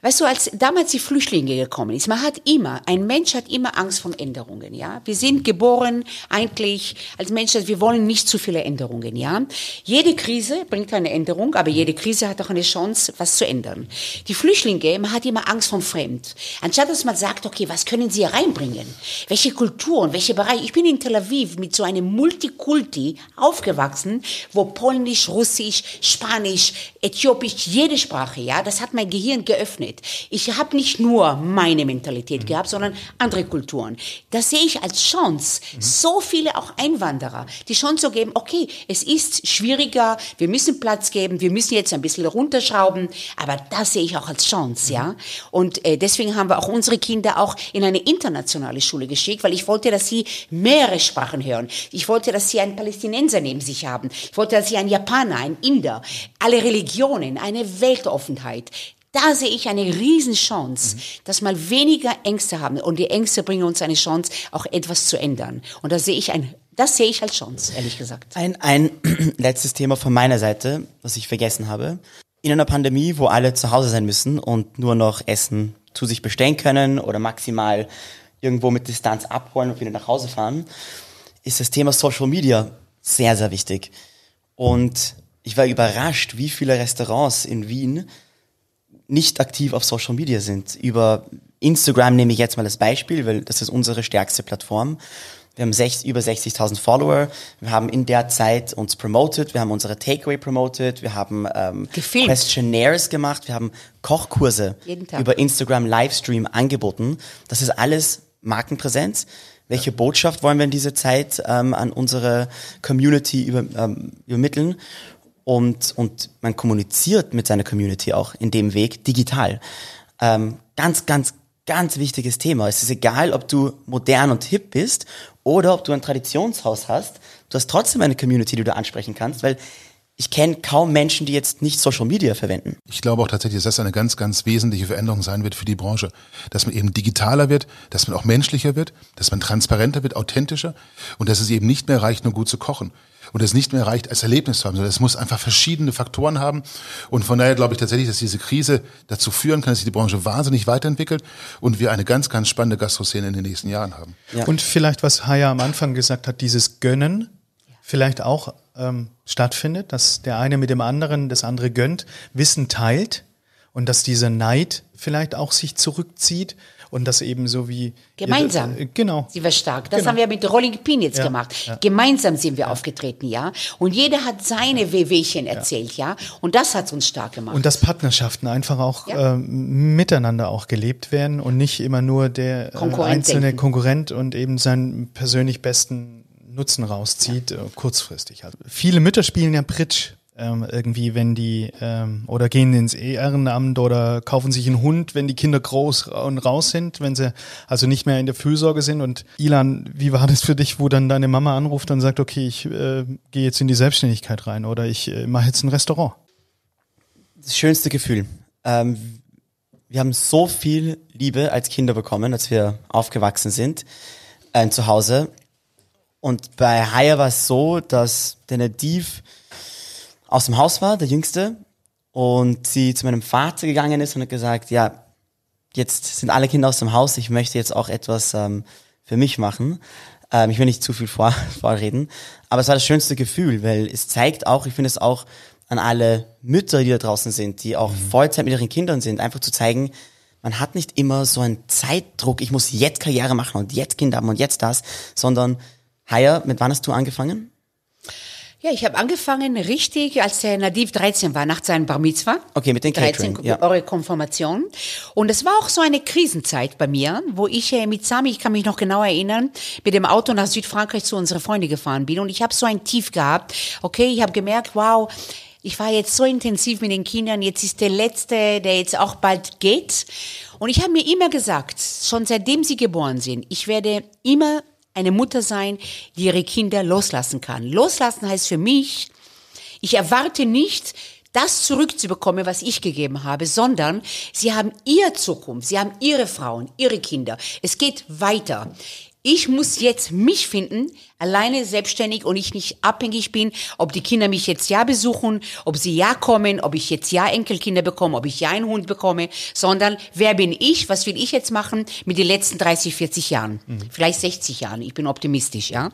weißt du, als damals die Flüchtlinge gekommen ist, man hat immer, ein Mensch hat immer Angst vor Änderungen, ja. Wir sind geboren eigentlich als Menschen, wir wollen nicht zu viele Änderungen, ja. Jede Krise bringt eine Änderung, aber jede Krise hat auch eine Chance, was zu ändern. Die Flüchtlinge, man hat immer Angst vom Fremd. Anstatt dass man sagt, okay, was können sie reinbringen? Welche Kulturen, welche Bereiche? Ich bin in Tel Aviv mit so einem Multikulti aufgewachsen, wo Polnisch, Russisch, Spanisch, Äthiopisch, jede Sprache, ja, das hat mein Gehirn geöffnet. Ich habe nicht nur meine Mentalität gehabt, sondern andere Kulturen. Das sehe ich als Chance, so viele auch Einwanderer, die Chance zu geben, okay, es ist schwieriger, wir müssen Platz geben, wir müssen jetzt ein bisschen runterschrauben, aber das sehe ich auch als Chance, ja. Und äh, deswegen haben wir auch unsere Kinder auch in eine internationale Schule geschickt, weil ich wollte, dass sie mehrere Sprachen hören. Ich wollte, dass sie einen Palästinenser neben sich haben. Ich wollte, dass sie einen Japaner, einen Inder, alle Religionen, eine Weltoffenheit. Da sehe ich eine Riesenchance, dass mal weniger Ängste haben. Und die Ängste bringen uns eine Chance, auch etwas zu ändern. Und da sehe ich ein, das sehe ich als Chance, ehrlich gesagt. Ein, ein letztes Thema von meiner Seite, was ich vergessen habe. In einer Pandemie, wo alle zu Hause sein müssen und nur noch Essen zu sich bestellen können oder maximal irgendwo mit Distanz abholen und wieder nach Hause fahren, ist das Thema Social Media sehr, sehr wichtig. Und ich war überrascht, wie viele Restaurants in Wien nicht aktiv auf Social Media sind. Über Instagram nehme ich jetzt mal als Beispiel, weil das ist unsere stärkste Plattform. Wir haben sech, über 60.000 Follower. Wir haben in der Zeit uns promoted. Wir haben unsere Takeaway promoted. Wir haben ähm, Gefilmt. Questionnaires gemacht. Wir haben Kochkurse über Instagram Livestream angeboten. Das ist alles Markenpräsenz. Welche Botschaft wollen wir in dieser Zeit ähm, an unsere Community über, ähm, übermitteln? Und, und man kommuniziert mit seiner Community auch in dem Weg digital. Ähm, ganz, ganz, ganz wichtiges Thema. Es ist egal, ob du modern und hip bist oder ob du ein Traditionshaus hast. Du hast trotzdem eine Community, die du ansprechen kannst, weil ich kenne kaum Menschen, die jetzt nicht Social Media verwenden. Ich glaube auch tatsächlich, dass das eine ganz, ganz wesentliche Veränderung sein wird für die Branche. Dass man eben digitaler wird, dass man auch menschlicher wird, dass man transparenter wird, authentischer und dass es eben nicht mehr reicht, nur gut zu kochen. Und es nicht mehr reicht, als Erlebnis zu haben, sondern es muss einfach verschiedene Faktoren haben. Und von daher glaube ich tatsächlich, dass diese Krise dazu führen kann, dass sich die Branche wahnsinnig weiterentwickelt und wir eine ganz, ganz spannende Gastroszene in den nächsten Jahren haben. Ja. Und vielleicht, was Haya am Anfang gesagt hat, dieses Gönnen, vielleicht auch ähm, stattfindet, dass der eine mit dem anderen das andere gönnt, Wissen teilt und dass dieser Neid vielleicht auch sich zurückzieht und das eben so wie gemeinsam. Äh, genau. Sie war stark. Das genau. haben wir mit Rolling Pin jetzt ja, gemacht. Ja. Gemeinsam sind wir ja. aufgetreten, ja. Und jeder hat seine Wehwehchen erzählt, ja. Und das hat uns stark gemacht. Und dass Partnerschaften einfach auch äh, miteinander auch gelebt werden und nicht immer nur der äh, einzelne denken. Konkurrent und eben seinen persönlich besten Nutzen rauszieht, ja. äh, kurzfristig. Also viele Mütter spielen ja Bridge ähm, irgendwie, wenn die ähm, oder gehen ins Ehrenamt oder kaufen sich einen Hund, wenn die Kinder groß und raus sind, wenn sie also nicht mehr in der Fürsorge sind. Und Ilan, wie war das für dich, wo dann deine Mama anruft und sagt, okay, ich äh, gehe jetzt in die Selbstständigkeit rein oder ich äh, mache jetzt ein Restaurant? Das schönste Gefühl. Ähm, wir haben so viel Liebe als Kinder bekommen, als wir aufgewachsen sind äh, zu Hause. Und bei Haya war es so, dass der Nativ aus dem Haus war, der Jüngste, und sie zu meinem Vater gegangen ist und hat gesagt, ja, jetzt sind alle Kinder aus dem Haus, ich möchte jetzt auch etwas ähm, für mich machen. Ähm, ich will nicht zu viel vor, vorreden, aber es war das schönste Gefühl, weil es zeigt auch, ich finde es auch an alle Mütter, die da draußen sind, die auch mhm. Vollzeit mit ihren Kindern sind, einfach zu zeigen, man hat nicht immer so einen Zeitdruck, ich muss jetzt Karriere machen und jetzt Kinder haben und jetzt das, sondern Haya, mit wann hast du angefangen? Ja, ich habe angefangen richtig, als der Nadiv 13 war, nach seinem Bar Mitzvah. Okay, mit den Catering, 13, ja. eure Konfirmation. Und es war auch so eine Krisenzeit bei mir, wo ich äh, mit Sami, ich kann mich noch genau erinnern, mit dem Auto nach Südfrankreich zu unserer Freunde gefahren bin. Und ich habe so ein Tief gehabt. Okay, ich habe gemerkt, wow, ich war jetzt so intensiv mit den Kindern, jetzt ist der letzte, der jetzt auch bald geht. Und ich habe mir immer gesagt, schon seitdem sie geboren sind, ich werde immer eine Mutter sein, die ihre Kinder loslassen kann. Loslassen heißt für mich, ich erwarte nicht, das zurückzubekommen, was ich gegeben habe, sondern sie haben ihre Zukunft, sie haben ihre Frauen, ihre Kinder. Es geht weiter ich muss jetzt mich finden, alleine selbstständig und ich nicht abhängig bin, ob die Kinder mich jetzt ja besuchen, ob sie ja kommen, ob ich jetzt ja Enkelkinder bekomme, ob ich ja einen Hund bekomme, sondern wer bin ich, was will ich jetzt machen mit den letzten 30, 40 Jahren, mhm. vielleicht 60 Jahren, ich bin optimistisch, ja.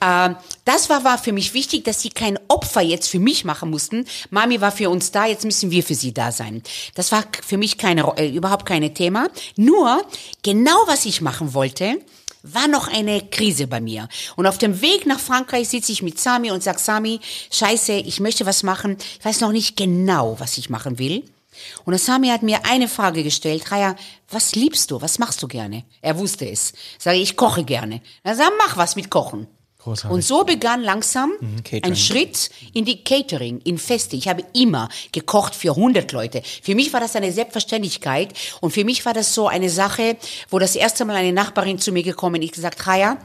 Äh, das war, war für mich wichtig, dass sie kein Opfer jetzt für mich machen mussten. Mami war für uns da, jetzt müssen wir für sie da sein. Das war für mich keine, äh, überhaupt keine Thema. Nur, genau was ich machen wollte, war noch eine Krise bei mir. Und auf dem Weg nach Frankreich sitze ich mit Sami und sag Sami, scheiße, ich möchte was machen. Ich weiß noch nicht genau, was ich machen will. Und Sami hat mir eine Frage gestellt, Raya, was liebst du? Was machst du gerne? Er wusste es. Sage ich, koche gerne. Er sagt, mach was mit Kochen. Großartig. Und so begann langsam mhm, ein Schritt in die Catering, in Feste. Ich habe immer gekocht für 100 Leute. Für mich war das eine Selbstverständlichkeit und für mich war das so eine Sache, wo das erste Mal eine Nachbarin zu mir gekommen ist, gesagt, Raya,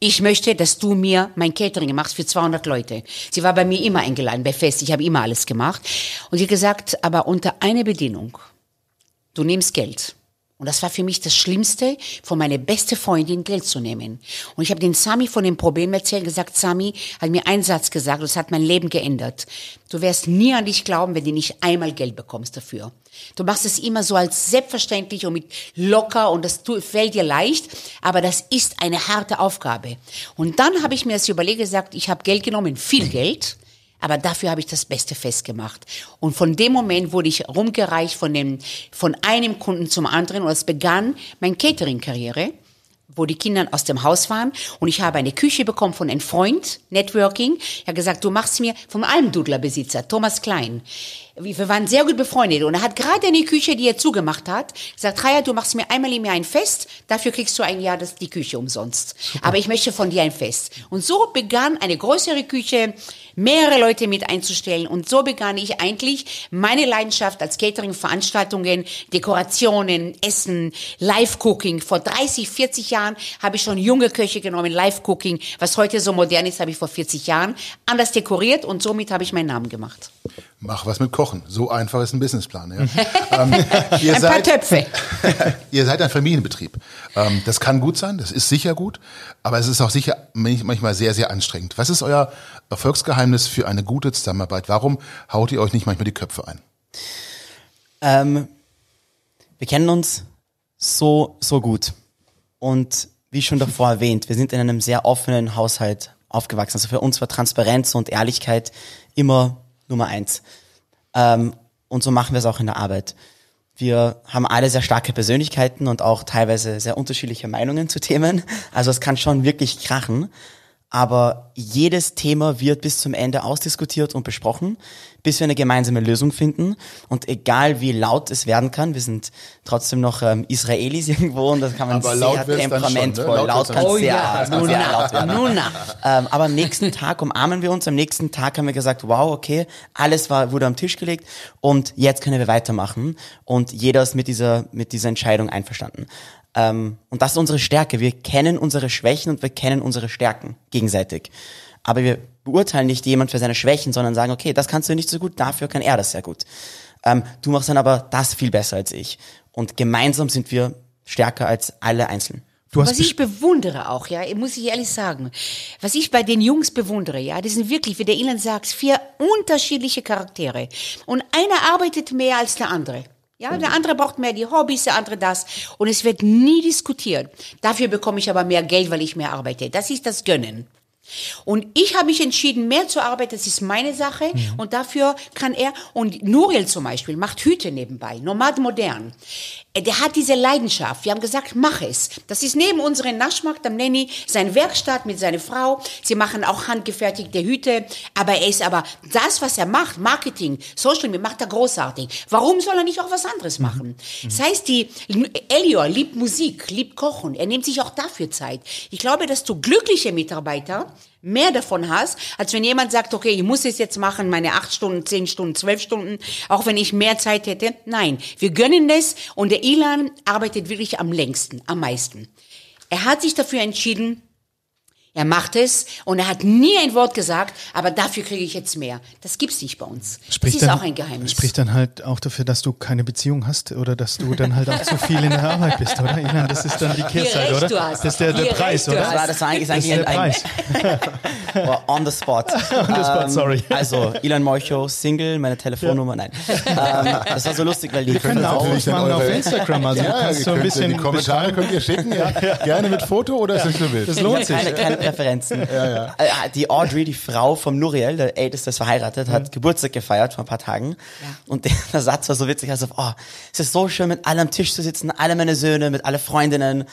ich möchte, dass du mir mein Catering machst für 200 Leute. Sie war bei mir immer eingeladen, bei Fest. Ich habe immer alles gemacht. Und sie hat gesagt, aber unter einer Bedingung. Du nimmst Geld. Und das war für mich das Schlimmste, von meiner beste Freundin Geld zu nehmen. Und ich habe den Sami von dem Problem erzählt, gesagt, Sami hat mir einen Satz gesagt, das hat mein Leben geändert. Du wirst nie an dich glauben, wenn du nicht einmal Geld bekommst dafür. Du machst es immer so als selbstverständlich und mit locker und das fällt dir leicht, aber das ist eine harte Aufgabe. Und dann habe ich mir das überlegt, gesagt, ich habe Geld genommen, viel Geld, aber dafür habe ich das beste Fest gemacht. Und von dem Moment wurde ich rumgereicht von, dem, von einem Kunden zum anderen und es begann meine Catering-Karriere wo die Kinder aus dem Haus waren und ich habe eine Küche bekommen von einem Freund, Networking. Er hat gesagt, du machst mir vom Almdudler Besitzer, Thomas Klein. Wir waren sehr gut befreundet und er hat gerade in die Küche, die er zugemacht hat, gesagt, Raya, du machst mir einmal im Jahr ein Fest, dafür kriegst du ein Jahr das, die Küche umsonst. Aber ich möchte von dir ein Fest. Und so begann eine größere Küche, mehrere Leute mit einzustellen und so begann ich eigentlich meine Leidenschaft als Catering-Veranstaltungen, Dekorationen, Essen, Live-Cooking. Vor 30, 40 Jahren habe ich schon junge Köche genommen, Live-Cooking. Was heute so modern ist, habe ich vor 40 Jahren anders dekoriert und somit habe ich meinen Namen gemacht. Mach was mit Kochen. So einfach ist ein Businessplan. Ja. ähm, ihr ein seid, paar Töpfe. ihr seid ein Familienbetrieb. Ähm, das kann gut sein, das ist sicher gut, aber es ist auch sicher manchmal sehr, sehr anstrengend. Was ist euer Erfolgsgeheimnis für eine gute Zusammenarbeit? Warum haut ihr euch nicht manchmal die Köpfe ein? Ähm, wir kennen uns so, so gut. Und wie schon davor erwähnt, wir sind in einem sehr offenen Haushalt aufgewachsen. Also für uns war Transparenz und Ehrlichkeit immer Nummer eins. Ähm, und so machen wir es auch in der Arbeit. Wir haben alle sehr starke Persönlichkeiten und auch teilweise sehr unterschiedliche Meinungen zu Themen. Also es kann schon wirklich krachen aber jedes Thema wird bis zum Ende ausdiskutiert und besprochen, bis wir eine gemeinsame Lösung finden. Und egal wie laut es werden kann, wir sind trotzdem noch ähm, Israelis irgendwo und das kann man aber sehr temperamentvoll, schon, ne? laut, laut kann oh, sehr, ja. sehr laut werden. Ähm, aber am nächsten Tag umarmen wir uns, am nächsten Tag haben wir gesagt, wow, okay, alles war, wurde am Tisch gelegt und jetzt können wir weitermachen und jeder ist mit dieser, mit dieser Entscheidung einverstanden. Ähm, und das ist unsere Stärke. Wir kennen unsere Schwächen und wir kennen unsere Stärken gegenseitig. Aber wir beurteilen nicht jemand für seine Schwächen, sondern sagen, okay, das kannst du nicht so gut, dafür kann er das sehr gut. Ähm, du machst dann aber das viel besser als ich. Und gemeinsam sind wir stärker als alle einzeln. was ich bewundere auch, ja, muss ich ehrlich sagen, was ich bei den Jungs bewundere, ja, das sind wirklich, wie der Ilan sagt, vier unterschiedliche Charaktere. Und einer arbeitet mehr als der andere. Ja, der andere braucht mehr die Hobbys, der andere das. Und es wird nie diskutiert. Dafür bekomme ich aber mehr Geld, weil ich mehr arbeite. Das ist das Gönnen. Und ich habe mich entschieden, mehr zu arbeiten, das ist meine Sache. Mhm. Und dafür kann er, und Nuriel zum Beispiel, macht Hüte nebenbei, Nomad Modern. Äh, der hat diese Leidenschaft. Wir haben gesagt, mach es. Das ist neben unserem Naschmarkt am Nenny sein Werkstatt mit seiner Frau. Sie machen auch handgefertigte Hüte. Aber er ist aber das, was er macht, Marketing, Social Media, macht er großartig. Warum soll er nicht auch was anderes machen? Mhm. Das heißt, die, Elior liebt Musik, liebt Kochen. Er nimmt sich auch dafür Zeit. Ich glaube, dass du glückliche Mitarbeiter mehr davon hast, als wenn jemand sagt, okay, ich muss es jetzt machen, meine acht Stunden, zehn Stunden, zwölf Stunden, auch wenn ich mehr Zeit hätte. Nein, wir gönnen das und der Ilan arbeitet wirklich am längsten, am meisten. Er hat sich dafür entschieden, er macht es und er hat nie ein Wort gesagt, aber dafür kriege ich jetzt mehr. Das gibt's nicht bei uns. Spricht das ist dann, auch ein Geheimnis. Spricht dann halt auch dafür, dass du keine Beziehung hast oder dass du dann halt auch zu viel in der Arbeit bist, oder? Ilan, das ist dann die Kehrseite, oder? Das ist der, der Preis, oder? Das war, das war eigentlich, das ist der Preis. oh, on the spot. on the spot, sorry. Um, also, Ilan Molcho, Single, meine Telefonnummer, nein. Um, das war so lustig, weil die... Wir können auch machen auf Instagram, also ja, kannst so ein bisschen... Die Kommentare könnt ihr schicken, ja. Gerne mit Foto oder ist das nur Bild? Das lohnt sich. Keine, keine Präferenzen. Ja, ja. Äh, die Audrey, die Frau vom Nuriel, der Älteste ist verheiratet, hat mhm. Geburtstag gefeiert vor ein paar Tagen. Ja. Und der, Satz war so witzig, also, oh, es ist so schön, mit allem am Tisch zu sitzen, alle meine Söhne, mit alle Freundinnen.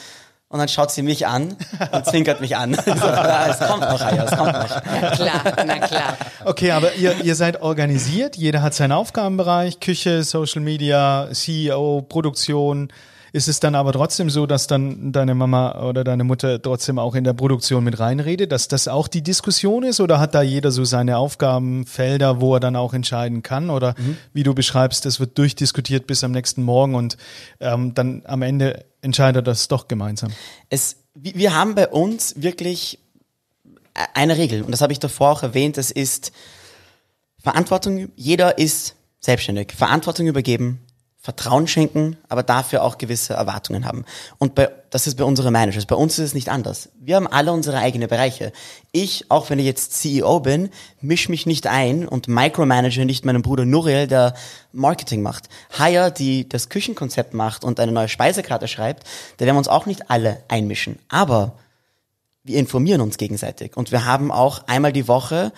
Und dann schaut sie mich an und zwinkert mich an. So, es kommt noch, Aya, es kommt noch. Na klar, na klar. Okay, aber ihr, ihr seid organisiert, jeder hat seinen Aufgabenbereich, Küche, Social Media, CEO, Produktion, ist es dann aber trotzdem so, dass dann deine Mama oder deine Mutter trotzdem auch in der Produktion mit reinredet, dass das auch die Diskussion ist oder hat da jeder so seine Aufgabenfelder, wo er dann auch entscheiden kann oder mhm. wie du beschreibst, es wird durchdiskutiert bis am nächsten Morgen und ähm, dann am Ende entscheidet das doch gemeinsam? Es, wir haben bei uns wirklich eine Regel und das habe ich davor auch erwähnt, es ist Verantwortung, jeder ist selbstständig, Verantwortung übergeben, Vertrauen schenken, aber dafür auch gewisse Erwartungen haben. Und bei, das ist bei unseren Managers. Bei uns ist es nicht anders. Wir haben alle unsere eigenen Bereiche. Ich, auch wenn ich jetzt CEO bin, mische mich nicht ein und micromanage nicht meinen Bruder Nuriel, der Marketing macht. Hire, die das Küchenkonzept macht und eine neue Speisekarte schreibt, da werden wir uns auch nicht alle einmischen. Aber wir informieren uns gegenseitig und wir haben auch einmal die Woche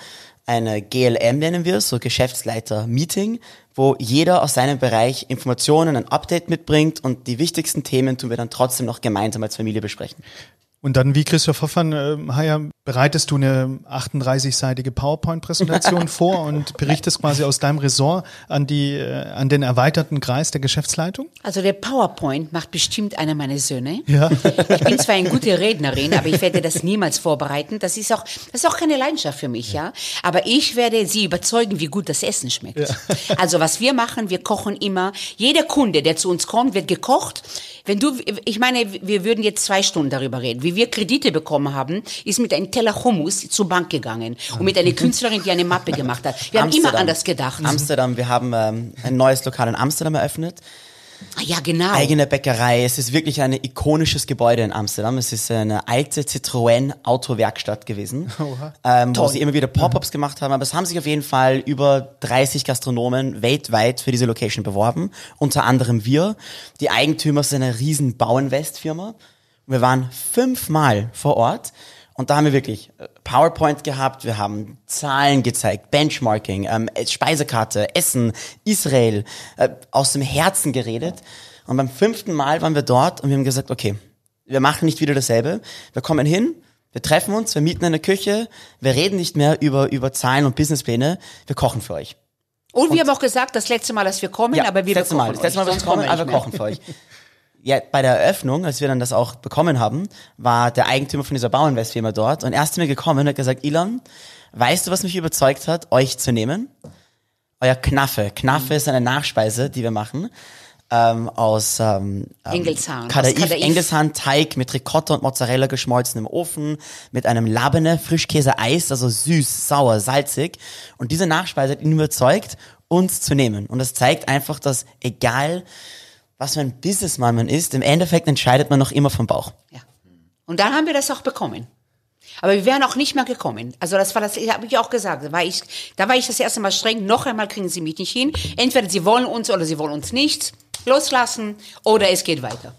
eine GLM nennen wir es, so Geschäftsleiter-Meeting, wo jeder aus seinem Bereich Informationen, ein Update mitbringt und die wichtigsten Themen tun wir dann trotzdem noch gemeinsam als Familie besprechen. Und dann, wie Christoph Hoffmann, äh, Haya, bereitest du eine 38-seitige PowerPoint-Präsentation vor und berichtest quasi aus deinem Ressort an die, äh, an den erweiterten Kreis der Geschäftsleitung? Also der PowerPoint macht bestimmt einer meiner Söhne. Ja. Ich bin zwar eine gute Rednerin, aber ich werde das niemals vorbereiten. Das ist auch, das ist auch keine Leidenschaft für mich, ja. Aber ich werde sie überzeugen, wie gut das Essen schmeckt. Also was wir machen, wir kochen immer. Jeder Kunde, der zu uns kommt, wird gekocht. Wenn du, ich meine, wir würden jetzt zwei Stunden darüber reden. Wie wir Kredite bekommen haben, ist mit einem Teller Hummus zur Bank gegangen und mit einer Künstlerin, die eine Mappe gemacht hat. Wir haben immer anders gedacht. Amsterdam, wir haben ähm, ein neues Lokal in Amsterdam eröffnet. Ah, Ja, genau. Eigene Bäckerei. Es ist wirklich ein ikonisches Gebäude in Amsterdam. Es ist eine alte Citroën Autowerkstatt gewesen, ähm, wo sie immer wieder Pop-ups gemacht haben. Aber es haben sich auf jeden Fall über 30 Gastronomen weltweit für diese Location beworben. Unter anderem wir. Die Eigentümer sind eine riesen Bauinvest-Firma. Wir waren fünfmal vor Ort. Und da haben wir wirklich äh, PowerPoint gehabt, wir haben Zahlen gezeigt, Benchmarking, ähm, äh, Speisekarte, Essen, Israel, äh, aus dem Herzen geredet. Und beim fünften Mal waren wir dort und wir haben gesagt, okay, wir machen nicht wieder dasselbe. Wir kommen hin, wir treffen uns, wir mieten eine Küche, wir reden nicht mehr über, über Zahlen und Businesspläne, wir kochen für euch. Und wir haben auch gesagt, das letzte Mal, dass wir kommen, aber wir das letzte Mal, das letzte Mal, euch. wir kommen, aber wir kochen für euch. Ja, bei der Eröffnung, als wir dann das auch bekommen haben, war der Eigentümer von dieser Bauinvestfirma dort und er ist zu mir gekommen und hat gesagt, Elon, weißt du, was mich überzeugt hat, euch zu nehmen? Euer Knaffe. Knaffe ist eine Nachspeise, die wir machen. Ähm, aus ähm, ähm, Engelshahn, aus Kadaif, Kadaif. Engelshahn Teig mit Ricotta und Mozzarella geschmolzen im Ofen, mit einem Labene, Frischkäse-Eis, also süß, sauer, salzig. Und diese Nachspeise hat ihn überzeugt, uns zu nehmen. Und das zeigt einfach, dass egal, was für ein Businessman man ist, im Endeffekt entscheidet man noch immer vom Bauch. Ja. Und dann haben wir das auch bekommen. Aber wir wären auch nicht mehr gekommen. Also das war das, habe ich auch gesagt. Da war ich, da war ich das erste Mal streng. Noch einmal kriegen sie mich nicht hin. Entweder sie wollen uns oder sie wollen uns nicht loslassen oder es geht weiter.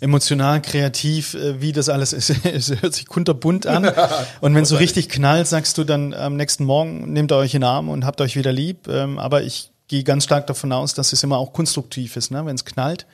Emotional, kreativ, äh, wie das alles ist. Es hört sich kunterbunt an. Und wenn es so richtig knallt, sagst du dann am nächsten Morgen, nehmt ihr euch in den Arm und habt euch wieder lieb. Ähm, Aber ich gehe ganz stark davon aus, dass es immer auch konstruktiv ist, ne? wenn es knallt,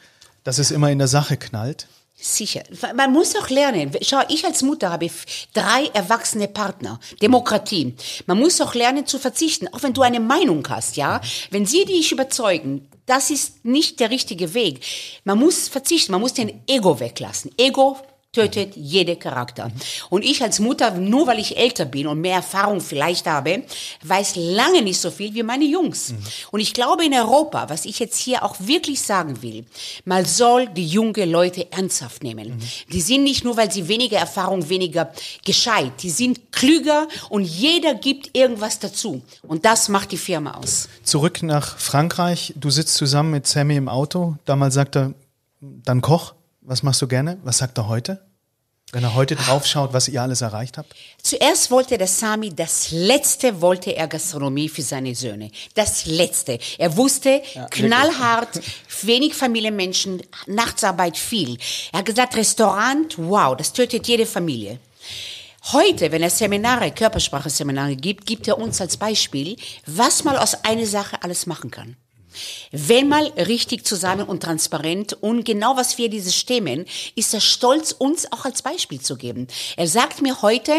dass es immer in der Sache knallt. Sicher. Man muss auch lernen. Schau, ich als Mutter habe drei erwachsene Partner. Demokratie. Man muss auch lernen zu verzichten, auch wenn du eine Meinung hast, ja. Wenn sie dich überzeugen, das ist nicht der richtige Weg. Man muss verzichten, man muss den Ego weglassen. Ego tötet jede Charakter. Und ich als Mutter, nur weil ich älter bin und mehr Erfahrung vielleicht habe, weiß lange nicht so viel wie meine Jungs. Und ich glaube in Europa, was ich jetzt hier auch wirklich sagen will, man soll die junge Leute ernsthaft nehmen. Die sind nicht nur, weil sie weniger Erfahrung, weniger gescheit, die sind klüger und jeder gibt irgendwas dazu. Und das macht die Firma aus. Zurück nach Frankreich. Du sitzt zusammen mit Sammy im Auto. Damals sagt er, dann koch. Was machst du gerne? Was sagt er heute? Wenn er heute draufschaut, was ihr alles erreicht habt? Zuerst wollte der Sami, das letzte wollte er Gastronomie für seine Söhne. Das letzte. Er wusste, knallhart, wenig Familienmenschen, Nachtsarbeit viel. Er hat gesagt, Restaurant, wow, das tötet jede Familie. Heute, wenn er Seminare, Körpersprache-Seminare gibt, gibt er uns als Beispiel, was man aus einer Sache alles machen kann. Wenn mal richtig zusammen und transparent und genau was wir diese stemmen, ist er stolz, uns auch als Beispiel zu geben. Er sagt mir heute,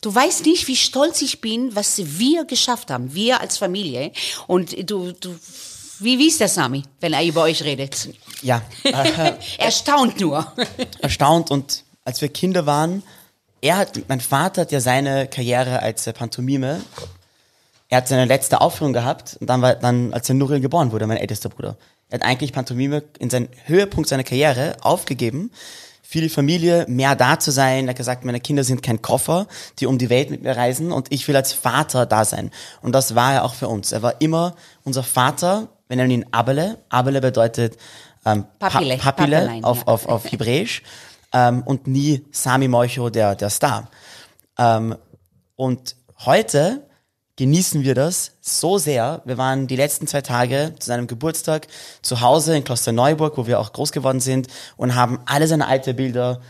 du weißt nicht, wie stolz ich bin, was wir geschafft haben, wir als Familie. Und du, du, wie, wie ist der Sami, wenn er über euch redet? Ja, äh, Erstaunt nur. erstaunt und als wir Kinder waren, er hat, mein Vater hat ja seine Karriere als äh, Pantomime, er hat seine letzte Aufführung gehabt und dann war, dann, als der Nuril geboren wurde, mein ältester Bruder. Er hat eigentlich Pantomime in seinen Höhepunkt seiner Karriere aufgegeben, für die Familie mehr da zu sein. Er hat gesagt, meine Kinder sind kein Koffer, die um die Welt mit mir reisen und ich will als Vater da sein. Und das war er auch für uns. Er war immer unser Vater, wir nennen ihn Abele. Abele bedeutet ähm, Pa- Papile, Papile Papelein, auf, ja. auf, auf Hebräisch ähm, und nie Sami Moicho, der, der Star. Ähm, und heute genießen wir das so sehr. Wir waren die letzten zwei Tage zu seinem Geburtstag zu Hause in Klosterneuburg, wo wir auch groß geworden sind und haben alle seine alte Bilder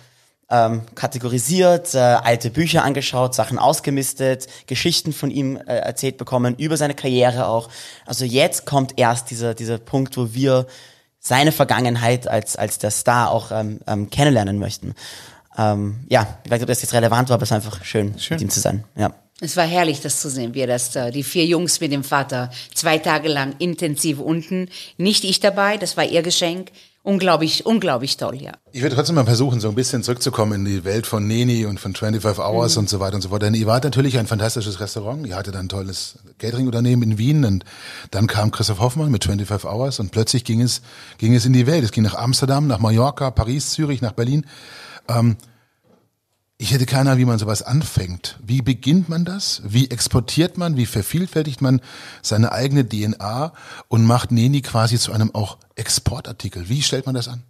ähm, kategorisiert, äh, alte Bücher angeschaut, Sachen ausgemistet, Geschichten von ihm äh, erzählt bekommen, über seine Karriere auch. Also jetzt kommt erst dieser, dieser Punkt, wo wir seine Vergangenheit als, als der Star auch ähm, ähm, kennenlernen möchten. ähm, ja, ich weiß nicht, ob das jetzt relevant war, aber es war einfach schön, Schön. mit ihm zu sein. Ja. Es war herrlich, das zu sehen, wie das, äh, die vier Jungs mit dem Vater zwei Tage lang intensiv unten. Nicht ich dabei, das war ihr Geschenk. Unglaublich, unglaublich toll, ja. Ich würde trotzdem mal versuchen, so ein bisschen zurückzukommen in die Welt von Neni und von 25 Hours und so weiter und so fort. Denn ihr wart natürlich ein fantastisches Restaurant. Ihr hattet ein tolles Catering-Unternehmen in Wien und dann kam Christoph Hoffmann mit 25 Hours und plötzlich ging es, ging es in die Welt. Es ging nach Amsterdam, nach Mallorca, Paris, Zürich, nach Berlin. Ähm, ich hätte keine Ahnung, wie man sowas anfängt. Wie beginnt man das? Wie exportiert man? Wie vervielfältigt man seine eigene DNA und macht Neni quasi zu einem auch Exportartikel? Wie stellt man das an?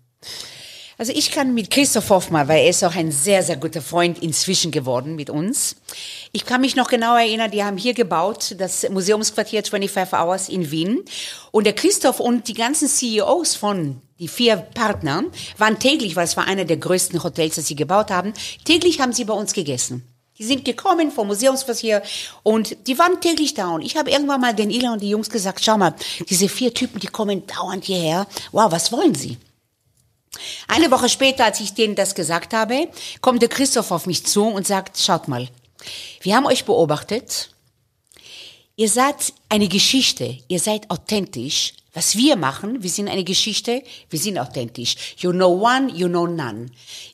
Also ich kann mit Christoph Hoffmann, weil er ist auch ein sehr, sehr guter Freund inzwischen geworden mit uns. Ich kann mich noch genau erinnern, die haben hier gebaut, das Museumsquartier 25 Hours in Wien. Und der Christoph und die ganzen CEOs von die vier Partner waren täglich, weil es war einer der größten Hotels, das sie gebaut haben, täglich haben sie bei uns gegessen. Die sind gekommen vom Museumsquartier und die waren täglich da. Und ich habe irgendwann mal den Ila und die Jungs gesagt, schau mal, diese vier Typen, die kommen dauernd hierher. Wow, was wollen sie? Eine Woche später, als ich denen das gesagt habe, kommt der Christoph auf mich zu und sagt, schaut mal, wir haben euch beobachtet. Ihr seid eine Geschichte, ihr seid authentisch. Was wir machen, wir sind eine Geschichte, wir sind authentisch. You know one, you know none.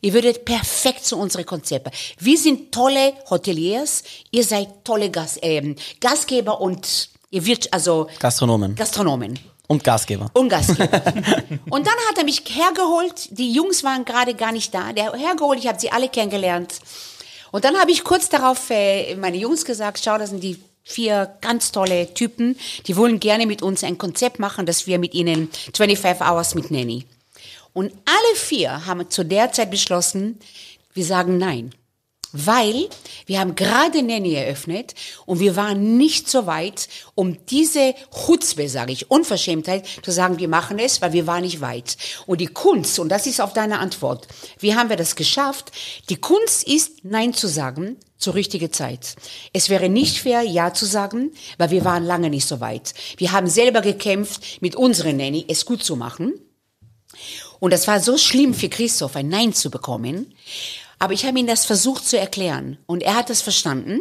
Ihr würdet perfekt zu unseren Konzepten. Wir sind tolle Hoteliers, ihr seid tolle Gas, ähm, Gastgeber und ihr wird also Gastronomen Gastronomen. Und Gastgeber. Und Gastgeber. und dann hat er mich hergeholt. Die Jungs waren gerade gar nicht da. Der hergeholt, ich habe sie alle kennengelernt. Und dann habe ich kurz darauf äh, meine Jungs gesagt, schau, das sind die vier ganz tolle Typen, die wollen gerne mit uns ein Konzept machen, dass wir mit ihnen 25 Hours mit Nanny. Und alle vier haben zu der Zeit beschlossen, wir sagen nein. Weil wir haben gerade Nanny eröffnet und wir waren nicht so weit, um diese Chutzpe, sage ich, Unverschämtheit zu sagen, wir machen es, weil wir waren nicht weit. Und die Kunst, und das ist auf deine Antwort, wie haben wir das geschafft? Die Kunst ist, Nein zu sagen zur richtigen Zeit. Es wäre nicht fair, Ja zu sagen, weil wir waren lange nicht so weit. Wir haben selber gekämpft, mit unseren Nanny es gut zu machen. Und das war so schlimm für Christoph, ein Nein zu bekommen. Aber ich habe ihm das versucht zu erklären. Und er hat das verstanden.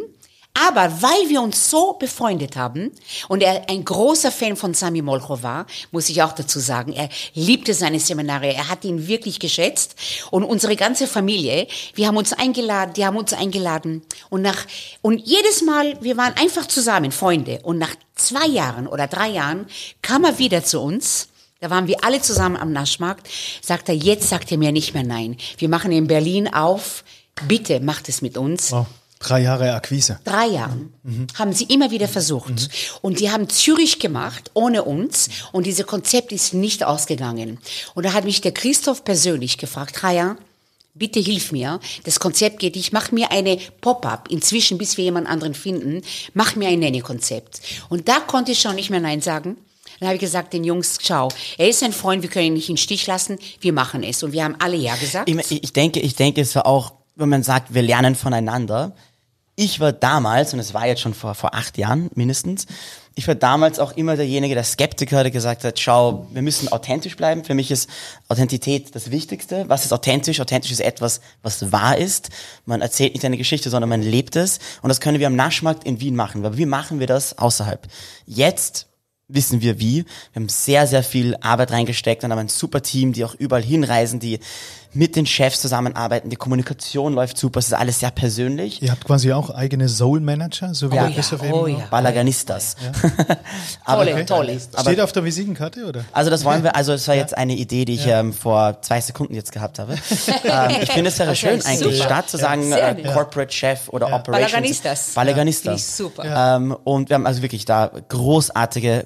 Aber weil wir uns so befreundet haben und er ein großer Fan von Sami Molcho war, muss ich auch dazu sagen, er liebte seine Seminare, er hat ihn wirklich geschätzt. Und unsere ganze Familie, wir haben uns eingeladen, die haben uns eingeladen. Und nach und jedes Mal, wir waren einfach zusammen Freunde. Und nach zwei Jahren oder drei Jahren kam er wieder zu uns. Da waren wir alle zusammen am Naschmarkt. Sagt er, jetzt sagt er mir nicht mehr nein. Wir machen in Berlin auf. Bitte macht es mit uns. Wow. Drei Jahre Akquise. Drei Jahren haben sie immer wieder versucht. Und die haben Zürich gemacht, ohne uns. Und dieses Konzept ist nicht ausgegangen. Und da hat mich der Christoph persönlich gefragt, Raya, bitte hilf mir. Das Konzept geht, ich mache mir eine Pop-up inzwischen, bis wir jemand anderen finden. Mach mir ein Nanny-Konzept. Und da konnte ich schon nicht mehr Nein sagen. Dann habe ich gesagt den Jungs, schau, er ist ein Freund, wir können ihn nicht in den Stich lassen, wir machen es. Und wir haben alle Ja gesagt. Ich, ich denke, ich denke, es war auch, wenn man sagt, wir lernen voneinander. Ich war damals, und es war jetzt schon vor, vor acht Jahren mindestens, ich war damals auch immer derjenige, der Skeptiker, der gesagt hat, schau, wir müssen authentisch bleiben. Für mich ist Authentität das Wichtigste. Was ist authentisch? Authentisch ist etwas, was wahr ist. Man erzählt nicht eine Geschichte, sondern man lebt es. Und das können wir am Naschmarkt in Wien machen. Aber wie machen wir das außerhalb? Jetzt wissen wir wie. Wir haben sehr, sehr viel Arbeit reingesteckt und haben ein super Team, die auch überall hinreisen, die mit den Chefs zusammenarbeiten. Die Kommunikation läuft super. Es ist alles sehr persönlich. Ihr habt quasi auch eigene Soul Manager, so wie Ja. der Christoph Ja, eben. oh auch. ja. Balaganistas. tolle, tolle. Steht auf der Visitenkarte, oder? Also das wollen wir, also es war jetzt eine Idee, die ich ähm, vor zwei Sekunden jetzt gehabt habe. ähm, ich finde es wäre schön eigentlich, super. statt zu sagen äh. Corporate Chef oder Operations. Balaganistas. Balaganistas. Super. Ähm, und wir haben also wirklich da großartige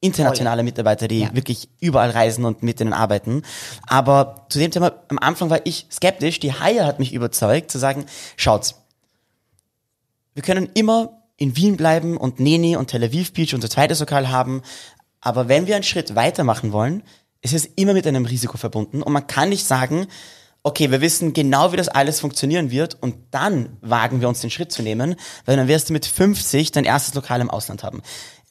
internationale Mitarbeiter, die Ja. wirklich überall reisen und mit denen arbeiten. Aber zu dem Thema, am Anfang war ich skeptisch, die Hire hat mich überzeugt, zu sagen, schaut's, wir können immer in Wien bleiben und Neni und Tel Aviv Beach unser zweites Lokal haben, aber wenn wir einen Schritt weitermachen wollen, ist es immer mit einem Risiko verbunden und man kann nicht sagen, okay, wir wissen genau, wie das alles funktionieren wird und dann wagen wir uns den Schritt zu nehmen, weil dann wirst du mit 50 dein erstes Lokal im Ausland haben.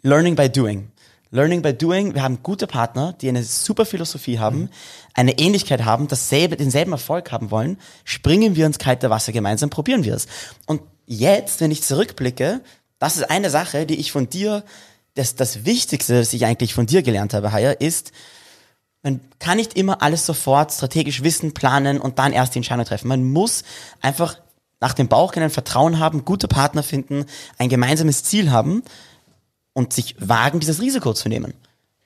Learning by doing. Learning by doing. Wir haben gute Partner, die eine super Philosophie haben, eine Ähnlichkeit haben, dasselbe, denselben Erfolg haben wollen. Springen wir ins kalte Wasser gemeinsam, probieren wir es. Und jetzt, wenn ich zurückblicke, das ist eine Sache, die ich von dir, das, das Wichtigste, das ich eigentlich von dir gelernt habe, Haya, ist, man kann nicht immer alles sofort strategisch wissen, planen und dann erst die Entscheidung treffen. Man muss einfach nach dem Bauch ein Vertrauen haben, gute Partner finden, ein gemeinsames Ziel haben und sich wagen, dieses Risiko zu nehmen.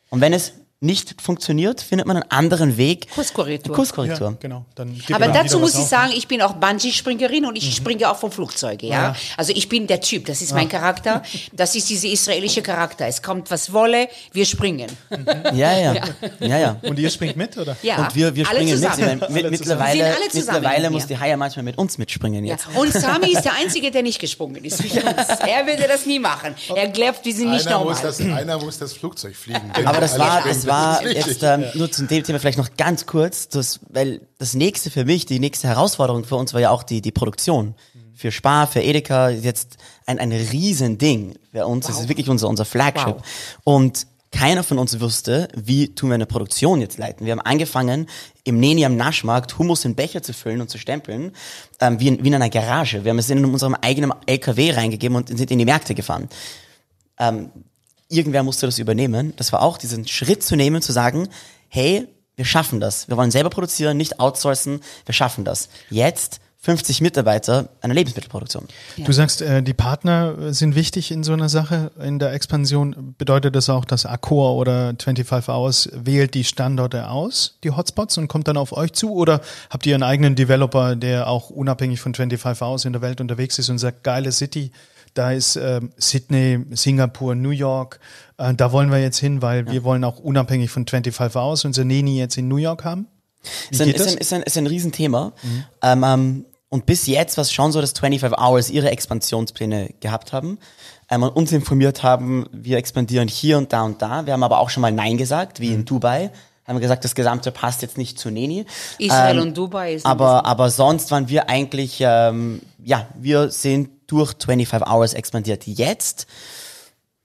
Und wenn es nicht funktioniert, findet man einen anderen Weg. Kurskorrektur. Kurskorrektur. Ja, genau. Aber dazu muss ich sagen, ich bin auch Bungee-Springerin und ich springe auch vom Flugzeug, ja? Also ich bin der Typ, das ist mein Charakter, das ist dieser israelische Charakter. Es kommt was wolle, wir springen. Ja, ja. Ja, ja. Und ihr springt mit, oder? Ja, Und wir, wir springen mit. zusammen. mit, Alle mittlerweile mittlerweile mit muss die Haya manchmal mit uns mitspringen Ja. jetzt. Und Sami ist der Einzige, der nicht gesprungen ist. Er würde das nie machen. Er glaubt, wir sind nicht Einer normal. muss, das, einer muss das Flugzeug fliegen. Aber das war, das war ist jetzt ähm, nur zum dem Thema vielleicht noch ganz kurz, das, weil das nächste für mich, die nächste Herausforderung für uns war ja auch die, die Produktion. Für Spar, für Edeka, ist jetzt ein, ein Riesending für uns. Das ist wirklich unser, unser Flagship. Wow. Und keiner von uns wusste, wie tun wir eine Produktion jetzt leiten. Wir haben angefangen, im Neni am Naschmarkt Hummus in Becher zu füllen und zu stempeln, ähm, wie, in, wie in einer Garage. Wir haben es in unserem eigenen LKW reingegeben und sind in die Märkte gefahren irgendwer musste das übernehmen. Das war auch diesen Schritt zu nehmen, zu sagen, hey, wir schaffen das. Wir wollen selber produzieren, nicht outsourcen. Wir schaffen das. Jetzt 50 Mitarbeiter einer Lebensmittelproduktion. Du sagst, äh, die Partner sind wichtig in so einer Sache, in der Expansion. Bedeutet das auch, dass Accor oder 25 Hours wählt die Standorte aus, die Hotspots, und kommt dann auf euch zu? Oder habt ihr einen eigenen Developer, der auch unabhängig von 25 Hours in der Welt unterwegs ist und sagt, geile City, da ist ähm, Sydney, Singapur, New York, äh, da wollen wir jetzt hin, weil wir wollen auch unabhängig von 25 Hours unser Neni jetzt in New York haben? Wie Ist ein, geht ist, das? ein, ist, ein, ist ein Riesenthema. Ähm, ähm, und bis jetzt war es schon so, dass 25 Hours ihre Expansionspläne gehabt haben ähm, und uns informiert haben, wir expandieren hier und da und da. Wir haben aber auch schon mal Nein gesagt, wie in Dubai. Haben wir gesagt, das Gesamte passt jetzt nicht zu Neni. Israel Ähm, und Dubai ist ein aber, aber sonst waren wir eigentlich, ähm, ja, wir sind durch 25 Hours expandiert. Jetzt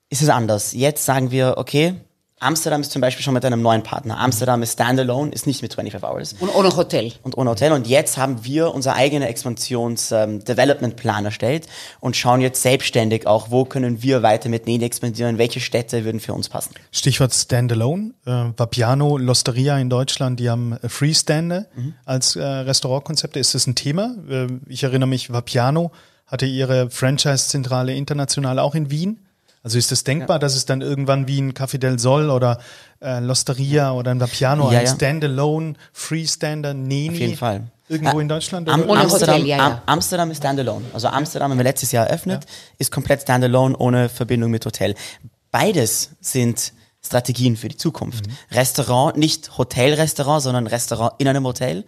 ist es anders. Jetzt sagen wir, okay, Amsterdam ist zum Beispiel schon mit einem neuen Partner. Amsterdam ist standalone, ist nicht mit 25 Hours Und ohne Hotel. und ohne Hotel. Und jetzt haben wir unser eigene Expansions-Development-Plan erstellt und schauen jetzt selbstständig auch, wo können wir weiter mit Nene expandieren, welche Städte würden für uns passen. Stichwort Standalone. Äh, Vapiano, L'Osteria in Deutschland, die haben äh, Freestande als äh, Restaurantkonzepte. Ist das ein Thema? Äh, ich erinnere mich, Vapiano hatte ihre Franchise-Zentrale international auch in Wien. Also ist es denkbar, dass es dann irgendwann wie ein Café del Sol oder äh, L'Osteria oder ein Vapiano, Ja, ein ja. Standalone, Freestander, Neni Auf jeden Fall. irgendwo in Deutschland? Am, Amsterdam, Hotel, ja, ja. Am, Amsterdam ist standalone. Also Amsterdam haben wir letztes Jahr eröffnet, ist komplett standalone, ohne Verbindung mit Hotel. Beides sind Strategien für die Zukunft. Restaurant, nicht Hotelrestaurant, sondern Restaurant in einem Hotel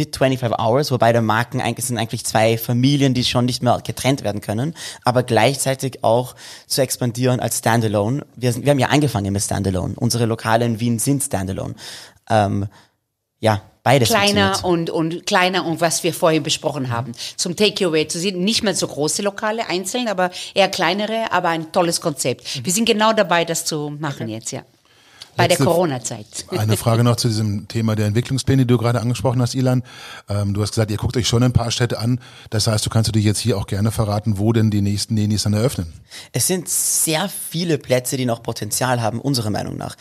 mit 25 Hours, wobei der Marken eigentlich sind eigentlich zwei Familien, die schon nicht mehr getrennt werden können, aber gleichzeitig auch zu expandieren als Standalone. Wir, sind- wir haben ja angefangen mit Standalone. Unsere Lokale in Wien sind Standalone. Ähm, ja, beides kleiner und, und kleiner und was wir vorhin besprochen haben. Zum Takeaway zu sehen, nicht mehr so große Lokale einzeln, aber eher kleinere, aber ein tolles Konzept. Wir sind genau dabei, das zu machen jetzt, ja. Bei Letzte- der Corona-Zeit. Eine Frage noch zu diesem Thema der Entwicklungspläne, die du gerade angesprochen hast, Ilan. Ähm, du hast gesagt, ihr guckt euch schon ein paar Städte an. Das heißt, du kannst du dir jetzt hier auch gerne verraten, wo denn die nächsten Nenis dann eröffnen. Es sind sehr viele Plätze, die noch Potenzial haben, unserer Meinung nach.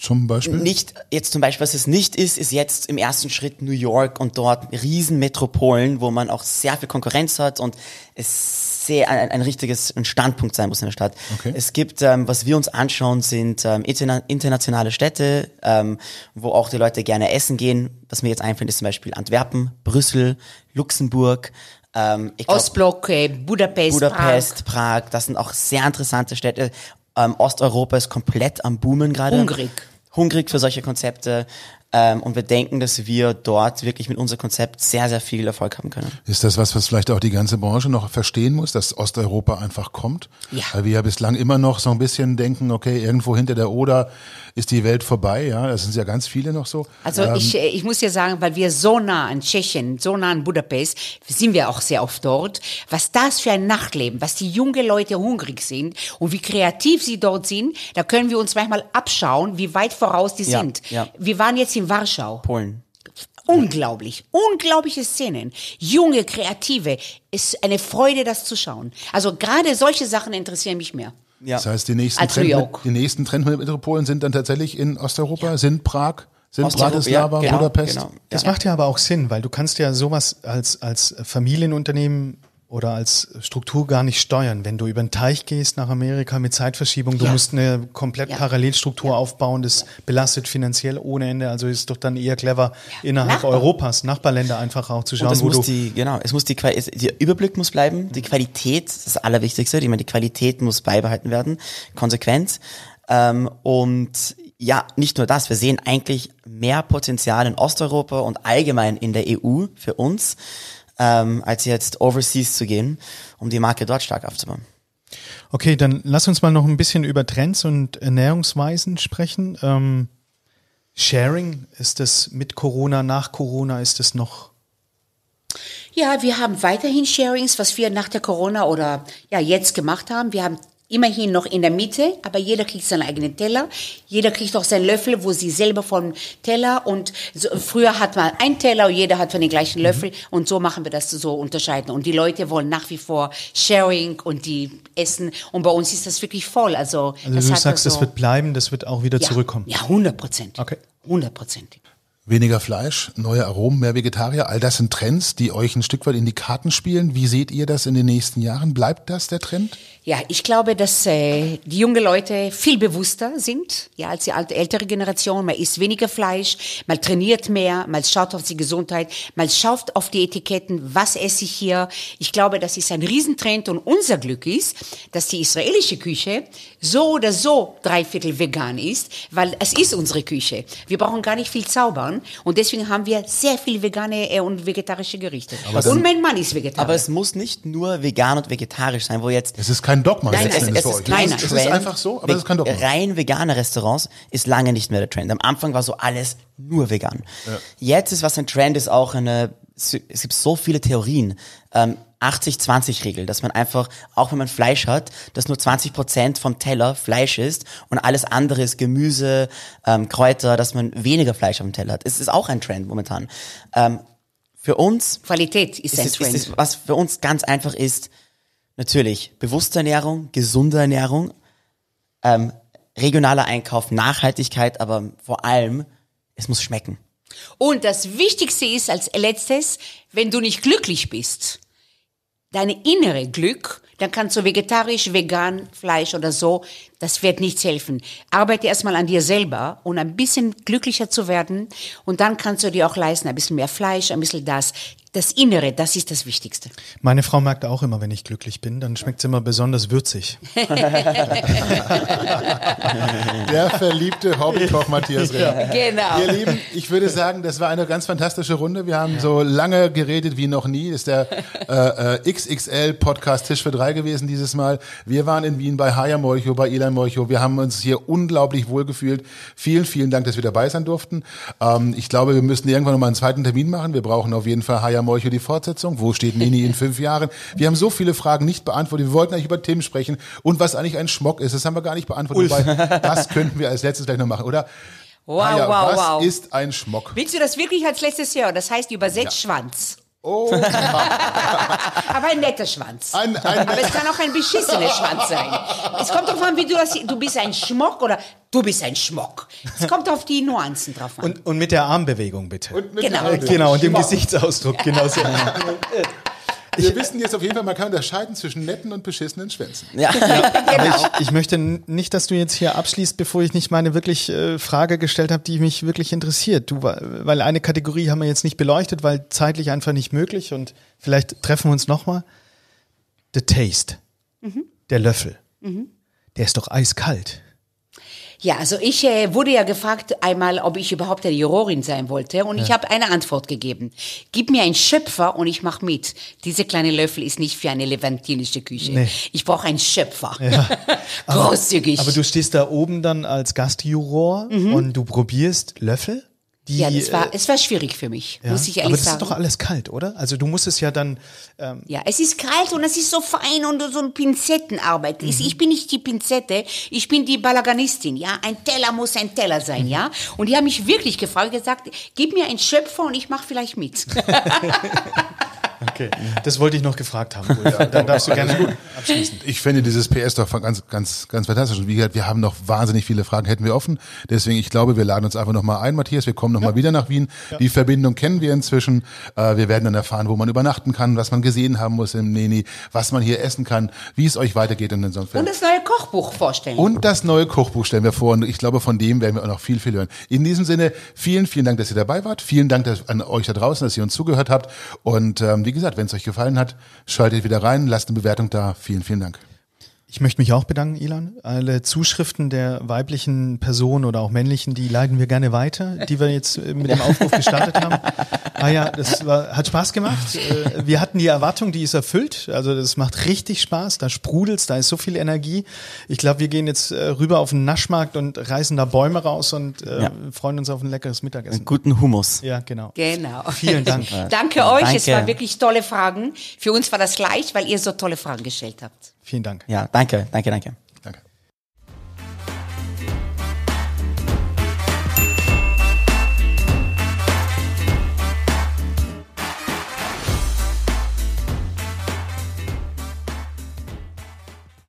Zum Beispiel? Nicht, jetzt zum Beispiel, was es nicht ist, ist jetzt im ersten Schritt New York und dort Riesenmetropolen, wo man auch sehr viel Konkurrenz hat und es sehr ein, ein richtiges ein Standpunkt sein muss in der Stadt. Okay. Es gibt, ähm, was wir uns anschauen, sind ähm, interna internationale Städte, ähm, wo auch die Leute gerne essen gehen. Was mir jetzt einfällt, ist zum Beispiel Antwerpen, Brüssel, Luxemburg, ähm, ich glaub, Ostblock, äh, Budapest, Budapest, Prag. das sind auch sehr interessante Städte. Ähm, Osteuropa ist komplett am Boomen gerade. Hungrig. Hungrig für solche Konzepte. Ähm, und wir denken, dass wir dort wirklich mit unserem Konzept sehr, sehr viel Erfolg haben können. Ist das was, was vielleicht auch die ganze Branche noch verstehen muss, dass Osteuropa einfach kommt? Ja. Weil wir ja bislang immer noch so ein bisschen denken, okay, irgendwo hinter der Oder ist die Welt vorbei, ja, das sind ja ganz viele noch so. Also Ähm, ich, äh, ich muss dir sagen, weil wir so nah an Tschechien, so nah an Budapest, sind wir auch sehr oft dort, was das für ein Nachtleben, was die jungen Leute hungrig sind und wie kreativ sie dort sind, da können wir uns manchmal abschauen, wie weit voraus die Ja, sind. ja. Wir waren jetzt in Warschau. Polen. Unglaublich, unglaubliche Szenen. Junge, kreative. Ist eine Freude, das zu schauen. Also gerade solche Sachen interessieren mich mehr. Ja. Das heißt, die nächsten, Als Trend, York. die nächsten Trendmetropolen sind dann tatsächlich in Osteuropa, sind Prag, sind Bratislava, ja, genau, Budapest. genau. Das Ja. macht ja aber auch Sinn, weil du kannst ja sowas als, als Familienunternehmen oder als Struktur gar nicht steuern. Wenn du über den Teich gehst nach Amerika mit Zeitverschiebung, du Ja. musst eine komplett Ja. Parallelstruktur aufbauen, das belastet finanziell ohne Ende. Also ist doch dann eher clever, innerhalb Nachbar. Europas, Nachbarländer einfach auch zu Und schauen, das wo muss du die, genau, es muss die, es- der Überblick muss bleiben, die Qualität, das ist das Allerwichtigste, ich meine, die Qualität muss beibehalten werden, konsequent. Ähm, und ja, nicht nur das, wir sehen eigentlich mehr Potenzial in Osteuropa und allgemein in der EU für uns, ähm, als jetzt overseas zu gehen, um die Marke dort stark aufzubauen. Okay, dann lass uns mal noch ein bisschen über Trends und Ernährungsweisen sprechen. Ähm, Sharing, ist das mit Corona, nach Corona, ist das noch Ja, wir haben weiterhin Sharings, was wir nach der Corona oder ja jetzt gemacht haben. Wir haben immerhin noch in der Mitte, aber jeder kriegt seinen eigenen Teller. Jeder kriegt auch seinen Löffel, wo sie selber vom Teller und so, früher hat man einen Teller und jeder hat von den gleichen Löffel und so machen wir das so unterscheiden. Und die Leute wollen nach wie vor Sharing und die essen und bei uns ist das wirklich voll. Also, Also das du sagst, also, das wird bleiben, das wird auch wieder ja, zurückkommen. Ja, 100 Prozent. Okay. 100 Prozent. Weniger Fleisch, neue Aromen, mehr Vegetarier, all das sind Trends, die euch ein Stück weit in die Karten spielen. Wie seht ihr das in den nächsten Jahren? Bleibt das der Trend? Ja, ich glaube, dass äh, die jungen Leute viel bewusster sind, ja, als die alte ältere Generation. Man isst weniger Fleisch, man trainiert mehr, man schaut auf die Gesundheit, man schaut auf die Etiketten, was esse ich hier. Ich glaube, das ist ein Riesentrend und unser Glück ist, dass die israelische Küche so oder so dreiviertel vegan ist, weil es ist unsere Küche. Wir brauchen gar nicht viel zaubern und deswegen haben wir sehr viel vegane äh, und vegetarische Gerichte. und mein Mann ist Vegetarier. Aber es muss nicht nur vegan und vegetarisch sein, wo jetzt Es ist kein Dogma Nein, nein, Endes es für ist euch. kein es ist einfach so, aber es ist kein Dogma. Rein vegane Restaurants ist lange nicht mehr der Trend. Am Anfang war so alles nur vegan. Jetzt ist was ein Trend ist auch eine, es gibt so viele Theorien. Ähm, 80-20-Regel, dass man einfach, auch wenn man Fleisch hat, dass nur 20% vom Teller Fleisch ist und alles andere ist Gemüse, ähm, Kräuter, dass man weniger Fleisch auf dem Teller hat. Es ist auch ein Trend momentan. Ähm, für uns Qualität ist, ist ein Trend. ist es, was für uns ganz einfach ist, natürlich bewusste Ernährung, gesunde Ernährung, ähm, regionaler Einkauf, Nachhaltigkeit, aber vor allem, es muss schmecken. Und das Wichtigste ist als letztes, wenn du nicht glücklich bist, deine innere Glück, dann kannst du vegetarisch, vegan, Fleisch oder so, das wird nichts helfen. Arbeite erstmal an dir selber und ein bisschen glücklicher zu werden und dann kannst du dir auch leisten, ein bisschen mehr Fleisch, ein bisschen das. Das Innere, das ist das Wichtigste. Meine Frau merkt auch immer, wenn ich glücklich bin, dann schmeckt es immer besonders würzig. Der verliebte Hobbykoch Matthias Renner. Genau. Ihr Lieben, ich würde sagen, das war eine ganz fantastische Runde. Wir haben so lange geredet wie noch nie. Das ist der äh, äh, XXL Podcast Tisch für drei gewesen dieses Mal. Wir waren in Wien bei Haya Molcho, bei Eli Molcho. Wir haben uns hier unglaublich wohl gefühlt. Vielen, vielen Dank, dass wir dabei sein durften. Ähm, ich glaube, wir müssen irgendwann noch mal einen zweiten Termin machen. Wir brauchen auf jeden Fall Haya Molcho die Fortsetzung. Wo steht Nini in fünf Jahren? Wir haben so viele Fragen nicht beantwortet. Wir wollten eigentlich über Themen sprechen und was eigentlich ein Schmock ist. Das haben wir gar nicht beantwortet. Wobei, das könnten wir als letztes gleich noch machen, oder? Wow, Haya, wow, was wow. ist ein Schmock? Willst du das wirklich als letztes Jahr? Das heißt übersetzt Schwanz. Oh, Aber ein netter Schwanz. ein, ein, Aber es kann auch ein beschissener Schwanz sein. Es kommt darauf an, wie du das, du bist ein Schmock oder du bist ein Schmock. Es kommt auf die Nuancen drauf an. Und, und mit der Armbewegung bitte. und mit Genau. genau, und dem Gesichtsausdruck, genau so. Wir wissen jetzt auf jeden Fall, man kann unterscheiden zwischen netten und beschissenen Schwänzen. Ja. Aber ich, ich möchte nicht, dass du jetzt hier abschließt, bevor ich nicht meine wirklich äh, Frage gestellt habe, die mich wirklich interessiert. Du, weil eine Kategorie haben wir jetzt nicht beleuchtet, weil zeitlich einfach nicht möglich und vielleicht treffen wir uns nochmal. The Taste. Der Löffel. Der ist doch eiskalt. Ja, also ich äh, wurde ja gefragt einmal, ob ich überhaupt eine Jurorin sein wollte und ich habe eine Antwort gegeben. Gib mir einen Schöpfer und ich mache mit. Diese kleine Löffel ist nicht für eine levantinische Küche. Nee. Ich brauche einen Schöpfer. Großzügig. Aber du stehst da oben dann als Gastjuror und du probierst Löffel? Die, ja, das war, äh, es war schwierig für mich, ja, muss ich aber ehrlich das sagen. ist doch alles kalt, oder? Also du musst es ja dann, ähm, Ja, es ist kalt und es ist so fein und so eine Pinzettenarbeit. Ich- Ich bin nicht die Pinzette, ich bin die Balaganistin, ja. Ein Teller muss ein Teller sein, ja. Und die haben mich wirklich gefragt, gesagt, gib mir einen Schöpfer und ich mache vielleicht mit. okay, das wollte ich noch gefragt haben. Rudi. Dann darfst du gerne abschließen. Ich finde dieses PS doch ganz, ganz, ganz fantastisch. Und wie gesagt, wir haben noch wahnsinnig viele Fragen, hätten wir offen. Deswegen, ich glaube, wir laden uns einfach nochmal ein, Matthias. Wir kommen nochmal mal wieder nach Wien. Die Verbindung kennen wir inzwischen. Äh, wir werden dann erfahren, wo man übernachten kann, was man gesehen haben muss im Neni, was man hier essen kann, wie es euch weitergeht in den sonst Und das neue Kochbuch vorstellen. Und das neue Kochbuch stellen wir vor und ich glaube, von dem werden wir auch noch viel, viel hören. In diesem Sinne, vielen, vielen Dank, dass ihr dabei wart. Vielen Dank dass, an euch da draußen, dass ihr uns zugehört habt. Und ähm, wie gesagt, wenn es euch gefallen hat, schaltet wieder rein, lasst eine Bewertung da. Vielen, vielen Dank. Ich möchte mich auch bedanken, Ilan. Alle Zuschriften der weiblichen Personen oder auch männlichen, die leiten wir gerne weiter, die wir jetzt äh, mit dem Aufruf gestartet haben. Ah ja, das war, hat Spaß gemacht. Äh, Wir hatten die Erwartung, die ist erfüllt. Also das macht richtig Spaß. Da sprudelt's, da ist so viel Energie. Ich glaube, wir gehen jetzt äh, rüber auf den Naschmarkt und reißen da Bäume raus und äh, Ja. freuen uns auf ein leckeres Mittagessen. Guten Humus. Ja, genau. Genau. Vielen Dank. Danke euch, es Danke. waren wirklich tolle Fragen. Für uns war das leicht, weil ihr so tolle Fragen gestellt habt. Vielen Dank. Ja, danke, danke, danke.